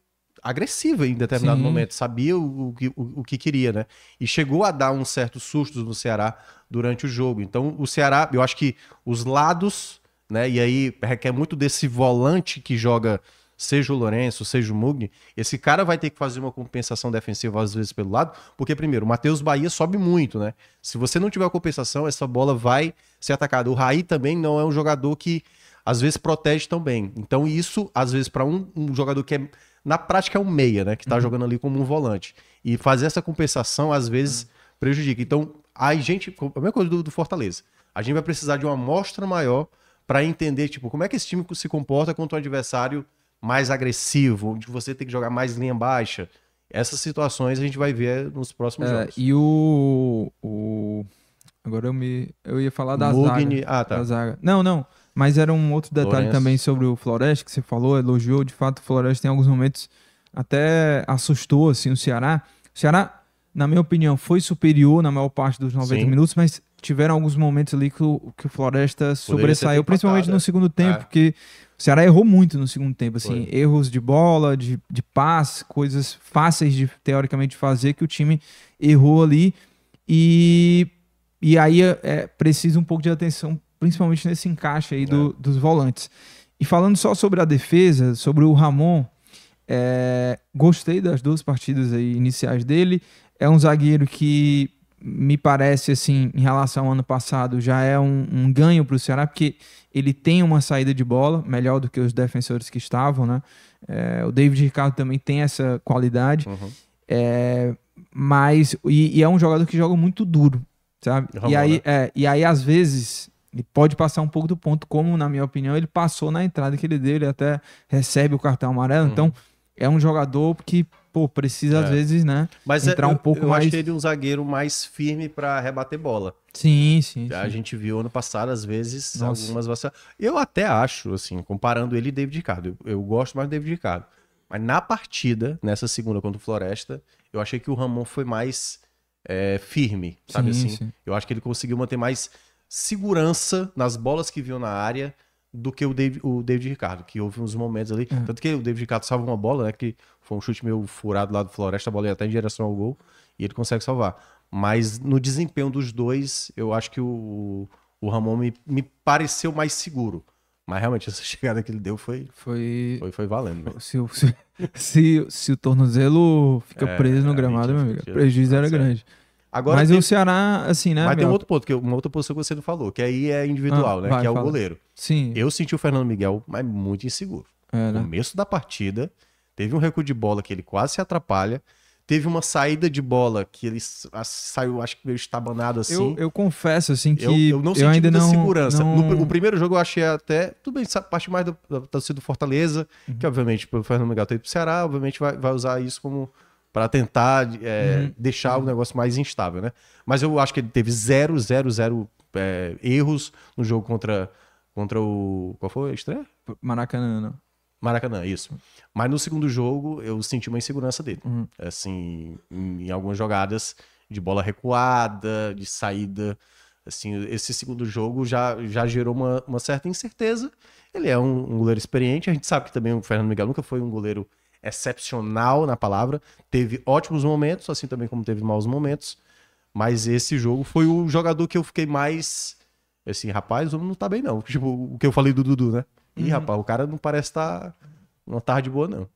agressiva em determinado Sim. momento, sabia o, o, que- o, que queria, né? E chegou a dar uns certos sustos no Ceará durante o jogo. Então, o Ceará, eu acho que os lados, né? E aí requer muito desse volante que joga, seja o Lourenço, seja o Mugni. Esse cara vai ter que fazer uma compensação defensiva às vezes pelo lado, porque, primeiro, o Matheus Bahia sobe muito, né? Se você não tiver a compensação, essa bola vai ser atacada. O Raí também não é um jogador que às vezes protege tão bem. Então, isso, às vezes, para um, um jogador que é, na prática, é um meia, né? Que tá jogando ali como um volante. E fazer essa compensação, às vezes, prejudica. Então, a gente, a mesma coisa do, do Fortaleza. A gente vai precisar de uma amostra maior para entender, tipo, como é que esse time se comporta contra um adversário mais agressivo, onde você tem que jogar mais linha baixa. Essas situações a gente vai ver nos próximos É, jogos. e o, o. Agora eu me. Eu ia falar da Mugni- zaga. Ah, tá. da zaga. Não, não. Mas era um outro detalhe Lourenço. também sobre o Floresta que você falou, elogiou. De fato, o Floresta em alguns momentos até assustou assim, o Ceará. O Ceará, na minha opinião, foi superior na maior parte dos 90 Sim. minutos, mas tiveram alguns momentos ali que o, que o Floresta sobressaiu, principalmente no é. segundo tempo, É. porque o Ceará errou muito no segundo tempo, assim, Foi. erros de bola, de, de passe, coisas fáceis de teoricamente fazer que o time errou ali e, e aí é, é preciso um pouco de atenção, principalmente nesse encaixe aí do- dos volantes. E falando só sobre a defesa, sobre o Ramon, é, gostei das duas partidas aí iniciais dele. É um zagueiro que me parece, assim, em relação ao ano passado, já é um, um ganho para o Ceará, porque ele tem uma saída de bola melhor do que os defensores que estavam, né? É, o David Ricardo também tem essa qualidade. Uhum. É, mas e, e é um jogador que joga muito duro, sabe? Ramon, e aí, né? é, e aí às vezes ele pode passar um pouco do ponto, como na minha opinião ele passou na entrada que ele deu, ele até recebe o cartão amarelo. Uhum. Então é um jogador que pô precisa às É. vezes, né? Mas é- entrar um eu, pouco eu mais- achei ele um zagueiro mais firme para rebater bola. Sim, sim. A sim. gente viu ano passado, às vezes, Nossa. algumas vacilas. Eu até acho, assim, comparando ele e David Ricardo. Eu, eu gosto mais do David Ricardo. Mas na partida, nessa segunda contra o Floresta, eu achei que o Ramon foi mais é, firme, sabe Sim, assim? sim. Eu acho que ele conseguiu manter mais segurança nas bolas que viu na área do que o David, o David Ricardo, que houve uns momentos ali. É. Tanto que o David Ricardo salva uma bola, né? Que foi um chute meio furado lá do Floresta, a bola ia até em direção ao gol e ele consegue salvar. Mas no desempenho dos dois, eu acho que o, o Ramon me, me pareceu mais seguro. Mas realmente essa chegada que ele deu foi, Foi. foi, foi valendo. Se, o- se, se, se o tornozelo fica É, preso no gramado, meu amigo, o prejuízo era certo. Agora Mas tem, o Ceará, assim, né? mas tem um outro ponto, que, eu- uma outra posição que você não falou, que aí é individual, Ah, né? vai, que é o fala. goleiro. Sim, Eu senti o Fernando Miguel, mas muito inseguro. é, No né? começo da partida, teve um recuo de bola que ele quase se atrapalha. Teve uma saída de bola que ele saiu, acho que meio estabanado assim. Eu, eu confesso, assim, que Eu, eu não senti ainda muita não, segurança. não- No o primeiro jogo eu achei até. Tudo bem, essa parte mais do- da torcida do Fortaleza, Uhum. que obviamente pelo Fernando Miguel ter ido pro Ceará, obviamente vai, vai usar isso como para tentar é, Uhum. deixar o negócio mais instável, né? Mas eu acho que ele teve zero, zero, zero é, erros no jogo contra, contra o. Qual foi a estreia? Maracanã, não. Maracanã, isso. Mas no segundo jogo eu senti uma insegurança dele. Uhum. Assim, em, em algumas jogadas de bola recuada, de saída. Assim, esse segundo jogo já, já gerou uma, uma certa incerteza. Ele é um, um goleiro experiente. A gente sabe que também o Fernando Miguel nunca foi um goleiro excepcional na palavra. Teve ótimos momentos, assim também como teve maus momentos. Mas esse jogo foi o jogador que eu fiquei mais. Assim, rapaz, o homem não tá bem, não. Tipo, o que eu falei do Dudu, né? Ih, Uhum. rapaz, o cara não parece estar numa tarde boa, não.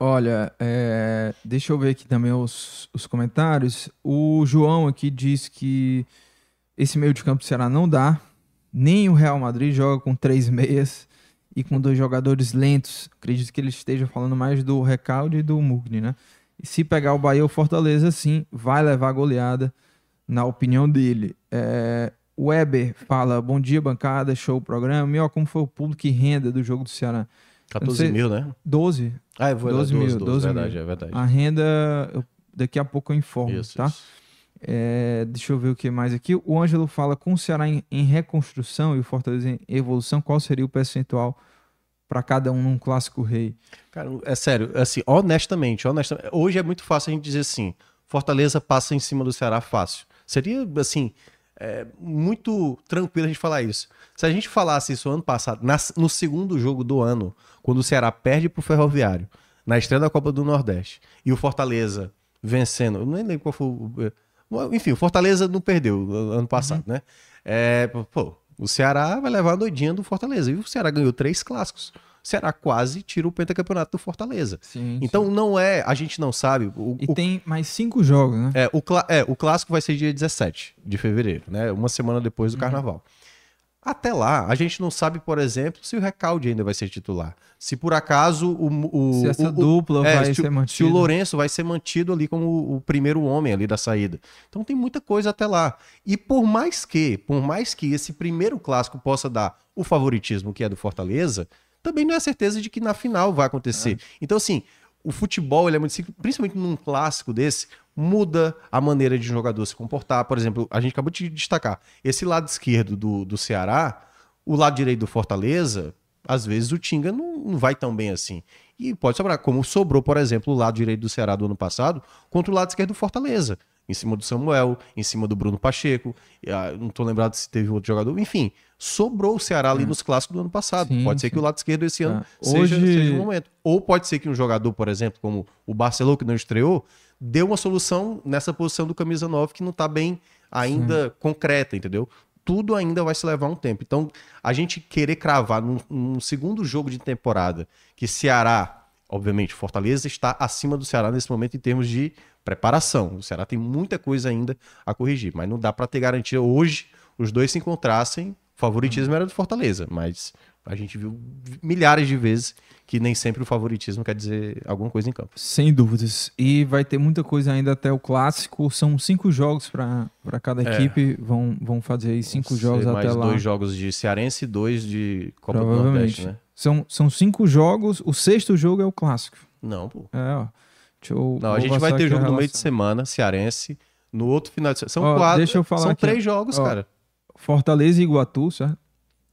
Olha, é, deixa eu ver aqui também os, os comentários. O João aqui diz que esse meio de campo do Ceará não dá. Nem o Real Madrid joga com três meias e com dois jogadores lentos. Acredito que ele esteja falando mais do Recalde e do Mugni, né? E se pegar o Bahia ou Fortaleza, sim, vai levar goleada, na opinião dele. É, Weber fala, bom dia, bancada, show o programa. Meu, como foi o público e renda do jogo do Ceará? 14 sei- mil, né? 12. Ah, eu vou 12 12 mil, 12, 12 verdade, mil. é verdade. A renda, eu- daqui a pouco eu informo, isso, tá? isso. É, deixa eu ver o que mais aqui. O Ângelo fala com o Ceará em, em reconstrução e o Fortaleza em evolução, qual seria o percentual para cada um num clássico rei? Cara, é sério, assim, honestamente, honestamente, hoje é muito fácil a gente dizer assim, Fortaleza passa em cima do Ceará fácil. Seria, assim, é muito tranquilo a gente falar isso. Se a gente falasse isso ano passado, na- no segundo jogo do ano, quando o Ceará perde pro Ferroviário, na estreia da Copa do Nordeste, e o Fortaleza vencendo, eu nem lembro qual foi o. Enfim, o Fortaleza não perdeu ano passado, né? É, pô, o Ceará vai levar a doidinha do Fortaleza. E o Ceará ganhou três clássicos. O Ceará quase tira o pentacampeonato do Fortaleza. Sim, Então não é, a gente não sabe. O, E o- tem mais cinco jogos, né? é, o, é, o clássico vai ser dia 17 de fevereiro, né? Uma semana depois Uhum. do carnaval. Até lá, a gente não sabe, por exemplo, se o Recalde ainda vai ser titular. Se por acaso o. o Se essa o- o- dupla é, vai se, ser o- se o mantida. Lourenço vai ser mantido ali como o, o primeiro homem ali da saída. Então tem muita coisa até lá. E por mais que, por mais que esse primeiro clássico possa dar o favoritismo que é do Fortaleza, também não é certeza de que na final vai acontecer. É. Então assim, o futebol ele é muito simples, principalmente num clássico desse, muda a maneira de um jogador se comportar. Por exemplo, a gente acabou de destacar esse lado esquerdo do, do Ceará, o lado direito do Fortaleza, às vezes o Tinga não, não vai tão bem assim. E pode sobrar, como sobrou, por exemplo, o lado direito do Ceará do ano passado contra o lado esquerdo do Fortaleza. Em cima do Samuel, em cima do Bruno Pacheco. ah, não tô lembrado se teve outro jogador. Enfim, sobrou o Ceará ali nos clássicos do ano passado. Sim, pode ser sim. que o lado esquerdo esse ano Tá. seja, Hoje- seja o momento. Ou pode ser que um jogador, por exemplo, como o Barcelona, que não estreou, dê uma solução nessa posição do camisa 9 que não tá bem ainda concreta, entendeu? Tudo ainda vai se levar um tempo. Então, a gente querer cravar num, num segundo jogo de temporada que Ceará, obviamente, Fortaleza está acima do Ceará nesse momento em termos de preparação. O Ceará tem muita coisa ainda a corrigir, mas não dá para ter garantia hoje os dois se encontrassem. O favoritismo era do Fortaleza, mas a gente viu milhares de vezes que nem sempre o favoritismo quer dizer alguma coisa em campo. Sem dúvidas. E vai ter muita coisa ainda até o clássico. São cinco jogos para cada É. equipe. Vão, vão fazer aí cinco Vão jogos até mais lá. dois jogos de Cearense e dois de Copa do. Nordeste, né? São, são cinco jogos. O sexto jogo é o clássico. Não, pô. É, ó. Deixa eu, Não, a gente vai ter jogo no meio de semana, Cearense. No outro final de semana. São Ó, quatro. deixa eu falar são aqui, três jogos, Ó, cara. Fortaleza e Iguatu, certo?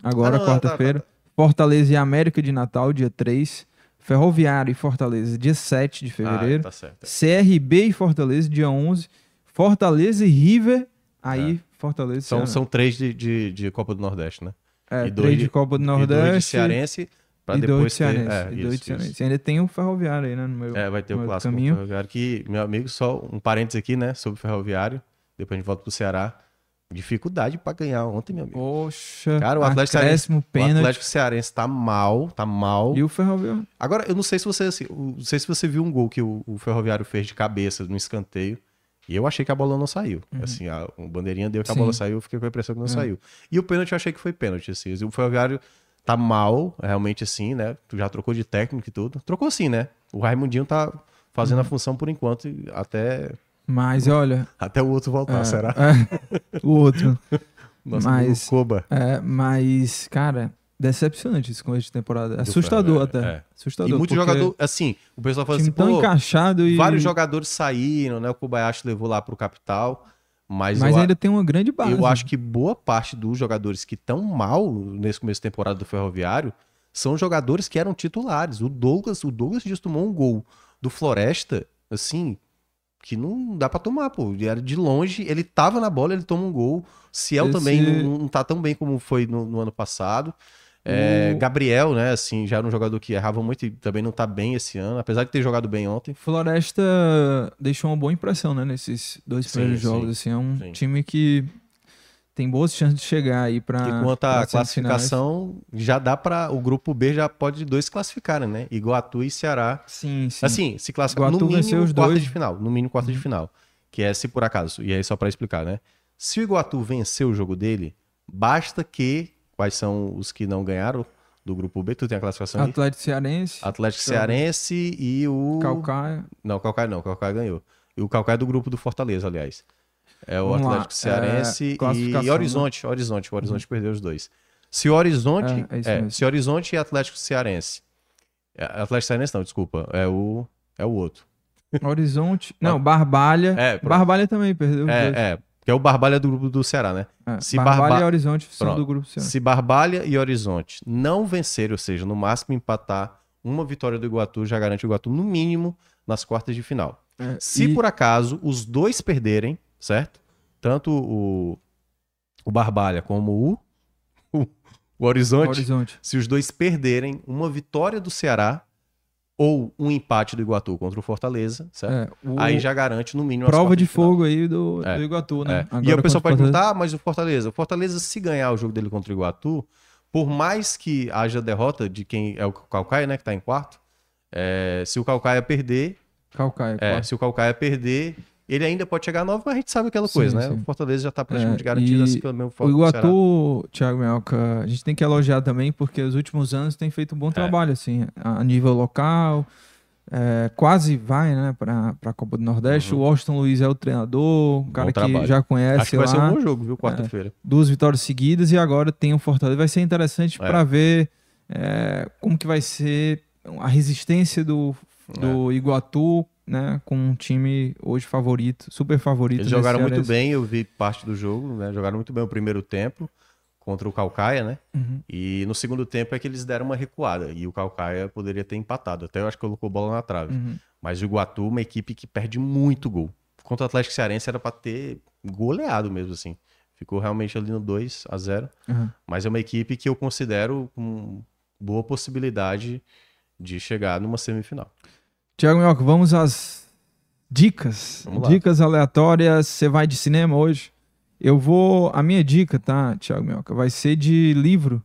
Agora, Ah, tá, quarta-feira. tá, Fortaleza e América de Natal, dia 3. Ferroviário e Fortaleza, dia 7 de fevereiro. Ah, tá certo. CRB e Fortaleza, dia 11. Fortaleza e River, aí Fortaleza e São, são três de, de, de Copa do Nordeste, né? é, e dois três de- Copa do E dois de Nordeste Cearense, pra e de depois ter... Cearense. É, e dois isso, de Cearense. isso. Ainda tem o Ferroviário aí, né? No meu, É, vai ter o clássico caminho. ferroviário que, meu amigo, só um parênteses aqui, né, sobre o ferroviário. Depois a gente volta pro Ceará. Dificuldade pra ganhar ontem, meu amigo. Poxa, Cara, o Atlético acréscimo, O. Atlético Cearense tá mal, tá mal. E o Ferroviário. Agora, eu não sei se você assim, não sei se você viu um gol que o, o Ferroviário fez de cabeça no escanteio. E eu achei que a bola não saiu. Assim, a, o bandeirinha deu que a Sim. bola saiu, eu fiquei com a impressão que não É. saiu. E o pênalti eu achei que foi pênalti, assim. O Ferroviário tá mal, realmente assim, né? Tu já trocou de técnico e tudo. Trocou assim, né? O Raimundinho tá fazendo a função por enquanto, até, Mas olha. até o outro voltar, é, será? é, o outro. Nossa, mas- Koba. É, mas, cara, decepcionante esse começo de temporada. Assustador até. Ferroviário, é. Assustador. E muito jogador, assim, o pessoal fala assim, tão pô, encaixado e. vários jogadores saíram, né? O Kobayashi levou lá pro capital, mas, Mas eu, a- ainda tem uma grande base. eu acho que boa parte dos jogadores que estão mal nesse começo de temporada do Ferroviário são jogadores que eram titulares. O Douglas, o Douglas Dias tomou um gol do Floresta, assim, que não dá pra tomar, pô. Ele era de longe, ele tava na bola, ele toma um gol. Ciel Esse- também não, não tá tão bem como foi no, no ano passado. É, O- Gabriel, né, assim, já era um jogador que errava muito e também não tá bem esse ano, apesar de ter jogado bem ontem. Floresta deixou uma boa impressão, né? Nesses dois primeiros sim, jogos. Assim, é um sim. time que tem boas chances de chegar aí pra. E quanto à classificação, já dá pra. O grupo B já pode dois classificarem, né? Iguatu e Ceará. Sim, sim. Assim, se classificar Iguatu no mínimo os quarta dois. Uhum. de final. No mínimo quarta de final. Que é se por acaso. E aí só pra explicar, né? Se o Iguatu vencer o jogo dele, basta que. Quais são os que não ganharam do grupo B? Tu tem a classificação? Atlético Cearense, Atlético Cearense e o. Calcaia. Não, Calcaia não. Calcaia ganhou. E o Calcaia é do grupo do Fortaleza, aliás. É o Vamos lá, Atlético Cearense é, e né? Horizonte. Horizonte. O Horizonte perdeu os dois. Se Horizonte. É, é É, se Horizonte e Atlético Cearense. É, Atlético Cearense não, desculpa. É o. É o outro. Horizonte. Não, Barbalha. É. Barbalha também perdeu. os dois. É, é. Que é o Barbalha do grupo do Ceará, né? É, se Barbalha Barba- e Horizonte são Pronto. do grupo Ceará. Se Barbalha e Horizonte não vencerem, ou seja, no máximo empatar, uma vitória do Iguatu já garante o Iguatu no mínimo nas quartas de final. É, Se e- por acaso os dois perderem, certo? Tanto o o Barbalha como o, o, o Horizonte, Horizonte. se os dois perderem uma vitória do Ceará ou um empate do Iguatu contra o Fortaleza, certo? É, o- Aí já garante no mínimo prova de final. fogo aí do, É. do Iguatu, É. né? E Agora aí o pessoal pode perguntar, ah, mas o Fortaleza, o Fortaleza se ganhar o jogo dele contra o Iguatu, por mais que haja derrota de quem é o Calcaia, né, que tá em quarto, é, se o Calcaia perder, Calcaia, é, claro. se o Calcaia perder, ele ainda pode chegar a nove, mas a gente sabe aquela Sim, coisa, né? sim. O Fortaleza já tá praticamente É, garantido assim pelo mesmo O. Iguatu, Thiago Melca, a gente tem que elogiar também, porque os últimos anos tem feito um É. bom trabalho, assim, a a nível local. é, quase vai, né, pra, pra Copa do Nordeste. Uhum. O Washington Luiz é o treinador, um cara que já conhece Acho que vai ser um bom jogo, viu? Quarta-feira. duas vitórias seguidas e agora tem o Fortaleza. Vai ser interessante É. para ver é, como que vai ser a resistência do, do É. Iguatu, né, com um time hoje favorito, super favorito. Eles jogaram muito Cearense. bem, eu vi parte do jogo, né? Jogaram muito bem o primeiro tempo contra o Calcaia, né? Uhum. E no segundo tempo é que eles deram uma recuada e o Calcaia poderia ter empatado. Até eu acho que colocou bola na trave. Uhum. Mas o Iguatu, uma equipe que perde muito gol. Contra o Atlético Cearense era pra ter goleado mesmo, assim. Ficou realmente ali no 2 a 0 Uhum. Mas é uma equipe que eu considero com boa possibilidade de chegar numa semifinal. Thiago Minhoca, vamos às dicas. Vamos. Dicas aleatórias. Você vai de cinema hoje? Eu vou. A minha dica, tá, Thiago Minhoca, vai ser de livro.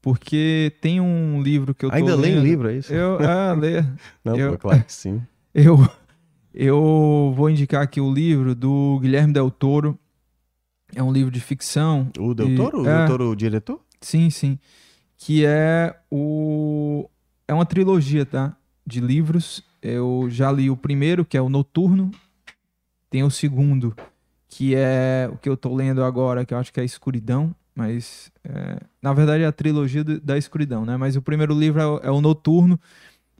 Porque tem um livro que eu tô Ainda lê em lendo. livro, é isso? Eu, é, lê. Não, eu- pô, claro que sim. Eu, eu vou indicar aqui o livro do Guilherme Del Toro. É um livro de ficção. O Del E- Toro? O é. Del Toro, o diretor? Sim, sim. Que é o. É uma trilogia, tá? De livros. Eu já li o primeiro, que é o Noturno. Tem o segundo, que é o que eu tô lendo agora, que eu acho que é Escuridão. Mas. é, na verdade é a trilogia da escuridão, né? Mas o primeiro livro é o, é o Noturno.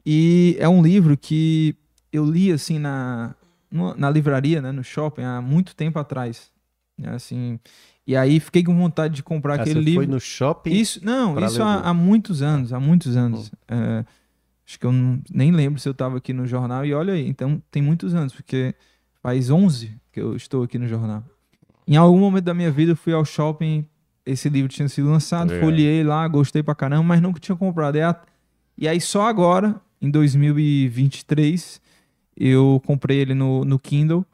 E é um livro que eu li assim na, na livraria, né? No shopping, há muito tempo atrás. né, Assim. E aí fiquei com vontade de comprar Ah, aquele você livro. foi no shopping? Isso, não, isso há, há muitos anos, há muitos anos. Hum. É, acho que eu não- nem lembro se eu estava aqui no jornal. E olha aí, então tem muitos anos, porque faz 11 que eu estou aqui no jornal. Em algum momento da minha vida eu fui ao shopping, esse livro tinha sido lançado, Legal. folhei lá, gostei pra caramba, mas nunca tinha comprado. E, e aí só agora, em 2023, eu comprei ele no, no Kindle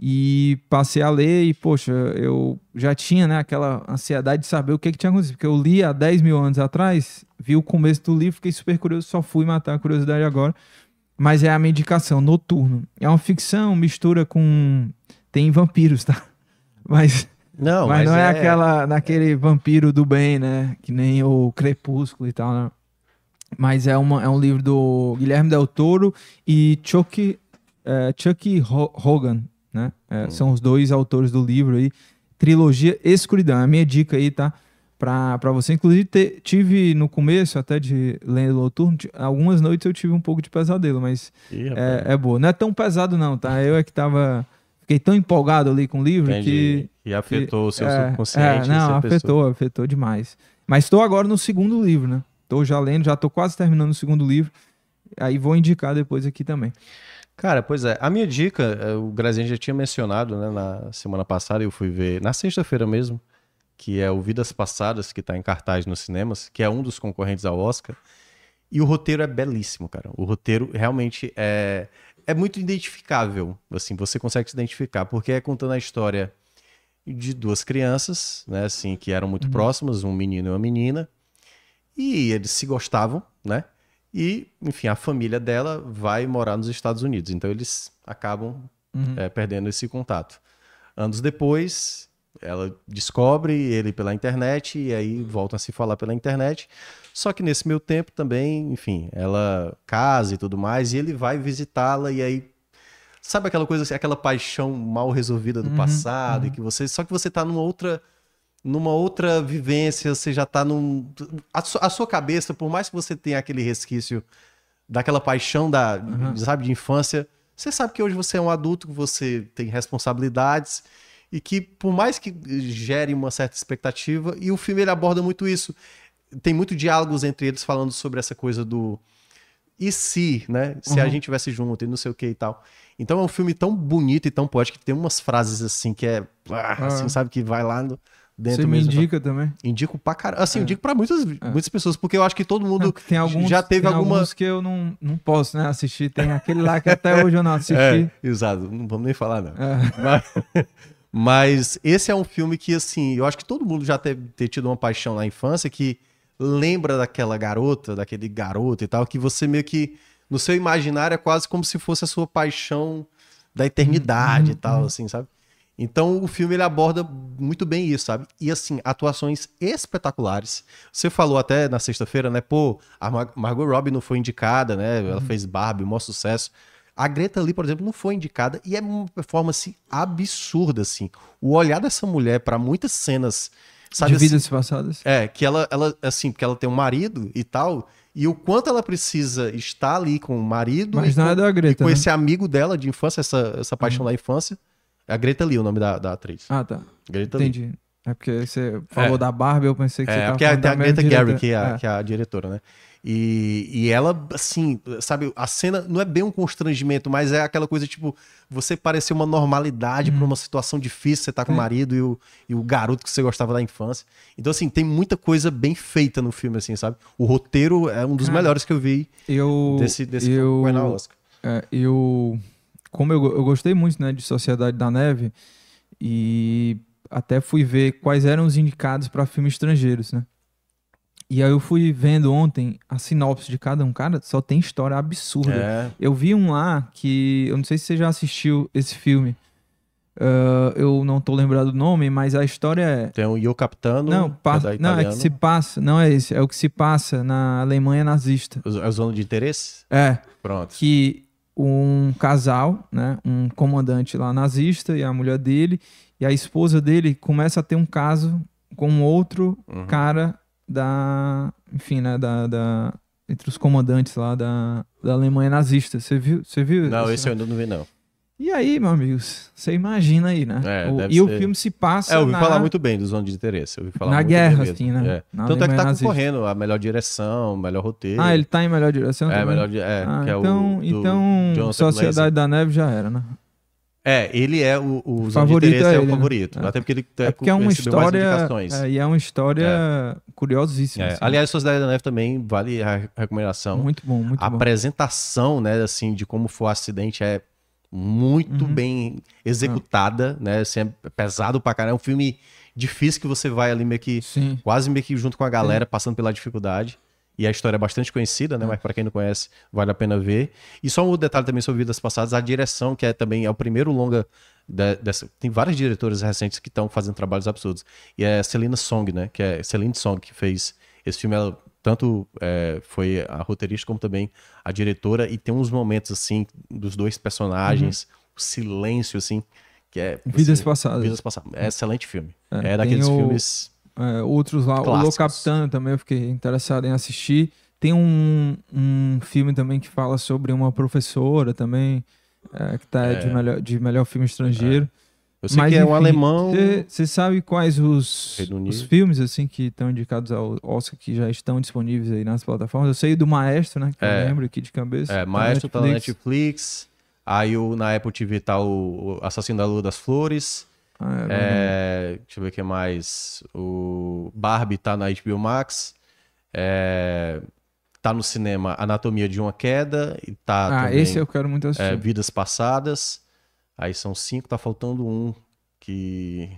e passei a ler e, poxa, eu já tinha, né, aquela ansiedade de saber o que, que tinha acontecido, porque eu li há 10 mil anos atrás, vi o começo do livro, fiquei super curioso, só fui matar a curiosidade agora, mas é a minha indicação, Noturno. É uma ficção, mistura com... tem vampiros, tá? Mas, Não, mas, não é, aquela, naquele vampiro do bem, né, que nem o Crepúsculo e tal, né? Mas é, uma, é um livro do Guilherme Del Toro e Chuck, é, Chuck Ho- Hogan, né? É, Hum. São os dois autores do livro aí. Trilogia Escuridão. É a minha dica aí, tá? Pra, pra você. Inclusive, te- tive no começo até de Lendo Noturno, algumas noites eu tive um pouco de pesadelo, mas Ih, é, é boa. Não é tão pesado, não, tá? Eu é que tava. Fiquei tão empolgado ali com o livro que. entendi. E afetou o seu É, subconsciente. É, não, afetou, pensou- afetou demais. Mas estou agora no segundo livro, né? Tô já lendo, já tô quase terminando o segundo livro. Aí vou indicar depois aqui também. Cara, pois é. A minha dica, é, o Graziani já tinha mencionado, né, na semana passada, eu fui ver, na sexta-feira mesmo, que é o Vidas Passadas, que tá em cartaz nos cinemas, que é um dos concorrentes ao Oscar. E o roteiro é belíssimo, cara. O roteiro realmente é, é muito identificável. Assim, você consegue se identificar, porque é contando a história de duas crianças, né, assim, que eram muito próximas, um menino e uma menina. E eles se gostavam, né? E, enfim, a família dela vai morar nos Estados Unidos. Então eles acabam Uhum. é, perdendo esse contato. Anos depois, ela descobre ele pela internet e aí voltam a se falar pela internet. Só que nesse meio tempo também, enfim, ela casa e tudo mais, e ele vai visitá-la e aí sabe aquela coisa, aquela paixão mal resolvida do Uhum, passado e uhum. que você, só que você tá numa outra numa outra vivência, você já tá num a, su- a sua cabeça, por mais que você tenha aquele resquício daquela paixão da, Uhum. sabe, de infância, você sabe que hoje você é um adulto, que você tem responsabilidades e que por mais que gere uma certa expectativa, e o filme ele aborda muito isso. Tem muito diálogos entre eles falando sobre essa coisa do e se, né? Se a Uhum. gente tivesse junto e não sei o que e tal. Então é um filme tão bonito e tão poético que tem umas frases assim que é, ah, assim, Ah. sabe, que vai lá no, dentro Você me mesmo. indica também? Indico pra caramba. Assim, indico pra muitas, muitas pessoas, porque eu acho que todo mundo Não, alguns, já teve tem alguma. alguns que eu não, não posso né, assistir. Tem aquele lá que até hoje eu não assisti. É, exato, não vamos nem falar, não. É. Mas, mas esse é um filme que, assim, eu acho que todo mundo já teve ter tido uma paixão na infância que lembra daquela garota, daquele garoto e tal, que você meio que, no seu imaginário, é quase como se fosse a sua paixão da eternidade e tal, assim, sabe? Então o filme ele aborda muito bem isso, sabe? E assim, atuações espetaculares. Você falou até na sexta-feira, né? Pô, a Mar Margot Robbie não foi indicada, né? Ela fez Barbie, maior sucesso. A Greta Lee, por exemplo, não foi indicada e é uma performance absurda, assim. O olhar dessa mulher para muitas cenas, sabe? de assim, vidas passadas. é, que ela, ela, assim, porque ela tem um marido e tal, e o quanto ela precisa estar ali com o marido Mas e com, é e Greta, com né? esse amigo dela de infância, essa, essa paixão da infância. É a Greta Lee, o nome da, da atriz. Ah, tá. Greta Lee. Entendi. É porque você falou É. da Barbie, eu pensei que você É, tava porque tem falando a da mesma Greta Gerwig, diretora. que é, a, É. que é a diretora, né? E, e ela, assim, sabe, a cena não é bem um constrangimento, mas é aquela coisa, tipo, você parecer uma normalidade pra uma situação difícil, você tá com o marido e o, e o garoto que você gostava da infância. Então, assim, tem muita coisa bem feita no filme, assim, sabe? O roteiro é um dos Cara, melhores que eu vi Eu, desse, desse eu, Oscar. é, eu, como eu, eu gostei muito, né, de Sociedade da Neve e até fui ver quais eram os indicados para filmes estrangeiros, né? E aí eu fui vendo ontem a sinopse de cada um, cara, só tem história absurda. É, Eu vi um lá que eu não sei se você já assistiu esse filme. Ah, eu não tô lembrado do nome, mas a história é tem o Io Capitano, não, é passa, da não, é que se passa, não é esse, é o que se passa na Alemanha nazista. É o Zona de Interesse? É, Pronto. que um casal, né, um comandante lá nazista e a mulher dele e a esposa dele começa a ter um caso com outro Uhum. cara da, enfim, né, da, da- entre os comandantes lá da, da Alemanha nazista. Você viu? Você viu? Não, esse, esse eu ainda não vi, não. E aí, meus amigos, você imagina aí, né? É, O- e o ser- filme se passa É, eu ouvi na... falar muito bem do Zona de Interesse. Eu ouvi falar Na guerra, assim, né? É. Tanto é que Alemanha tá nazista. concorrendo a melhor direção, melhor roteiro. Ah, ele tá em melhor direção É, também? melhor é, Ah, que é o então, então Jonathan Sociedade da Neve já era, né? É, ele é o, o Zona de Favorito Interesse é é, ele, o né? favorito. É. Até porque ele É porque é uma história, é, e é uma história curiosíssima. É, assim. Aliás, Sociedade da Neve também vale a recomendação. muito bom, muito a bom. apresentação, né, assim, de como foi o acidente é muito Uhum. bem executada, né? Assim, é pesado pra caramba. É um filme difícil que você vai ali meio que Sim. quase meio que junto com a galera, passando pela dificuldade. E a história é bastante conhecida, né? Mas pra quem não conhece, vale a pena ver. E só um detalhe também sobre Vidas Passadas, a direção, que é também é o primeiro longa de- dessa. Tem vários diretores recentes que estão fazendo trabalhos absurdos. E é Celina Song, né? Que é Celine Song que fez esse filme. Ela tanto é, foi a roteirista como também a diretora. E tem uns momentos, assim, dos dois personagens, o silêncio, assim, que é. Vidas assim, Passadas. Vidas Passadas. É excelente filme. É, É, daqueles o- filmes. É, outros lá, o Lo Clássicos. Capitano também eu fiquei interessado em assistir. Tem um, um filme também que fala sobre uma professora também, é, que tá de, melhor, de melhor filme estrangeiro. Eu sei Mas, que é um enfim, alemão. Você sabe quais os, os filmes assim que estão indicados ao Oscar que já estão disponíveis aí nas plataformas? Eu sei do Maestro, né? Que É. eu lembro aqui de cabeça. É, tá Maestro tá na Netflix. Aí o, na Apple TV tá o, o Assassino da Lua das Flores. Ah, é. É, deixa eu ver o que mais. O Barbie tá na HBO Max. É, tá no cinema Anatomia de uma Queda. E tá ah, também, esse eu quero muito assistir. é, Vidas Passadas. Aí são cinco, tá faltando um que.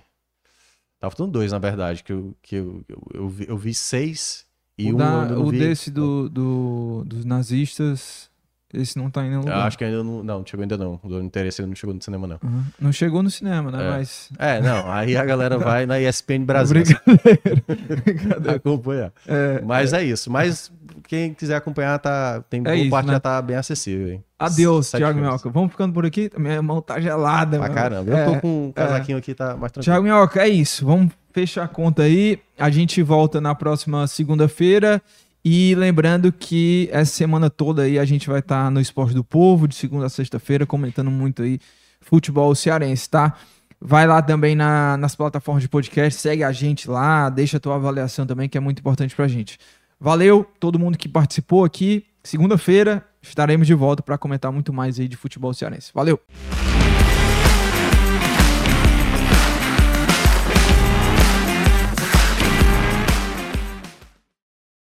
Tá faltando dois, na verdade, que eu, que eu, eu, eu vi, eu vi seis e o um da- o vi. desse do, do- dos nazistas, esse não tá em nenhum Eu lugar. acho que ainda não. Não, chegou ainda não. O do interesse ainda não chegou no cinema, não. Uhum. Não chegou no cinema, né? É. Mas. É, não. Aí a galera vai na ESPN Brasil Brincadeira. Brincadeira. acompanhar. É, Mas é isso. Mas quem quiser acompanhar, tá, tem boa isso, parte né? já tá bem acessível. Hein? Adeus, filmes. Minhoca. Vamos ficando por aqui. Minha mão tá gelada. Pra mano. caramba. Eu É, tô com um casaquinho aqui, tá mais tranquilo. Thiago Minhoca, é isso. Vamos fechar a conta aí. A gente volta na próxima segunda-feira. E lembrando que essa semana toda aí a gente vai estar no Esporte do Povo, de segunda a sexta-feira, comentando muito aí futebol cearense, tá? Vai lá também na- nas plataformas de podcast, segue a gente lá, deixa a tua avaliação também, que é muito importante pra gente. Valeu, todo mundo que participou aqui. Segunda-feira estaremos de volta para comentar muito mais aí de futebol cearense. Valeu!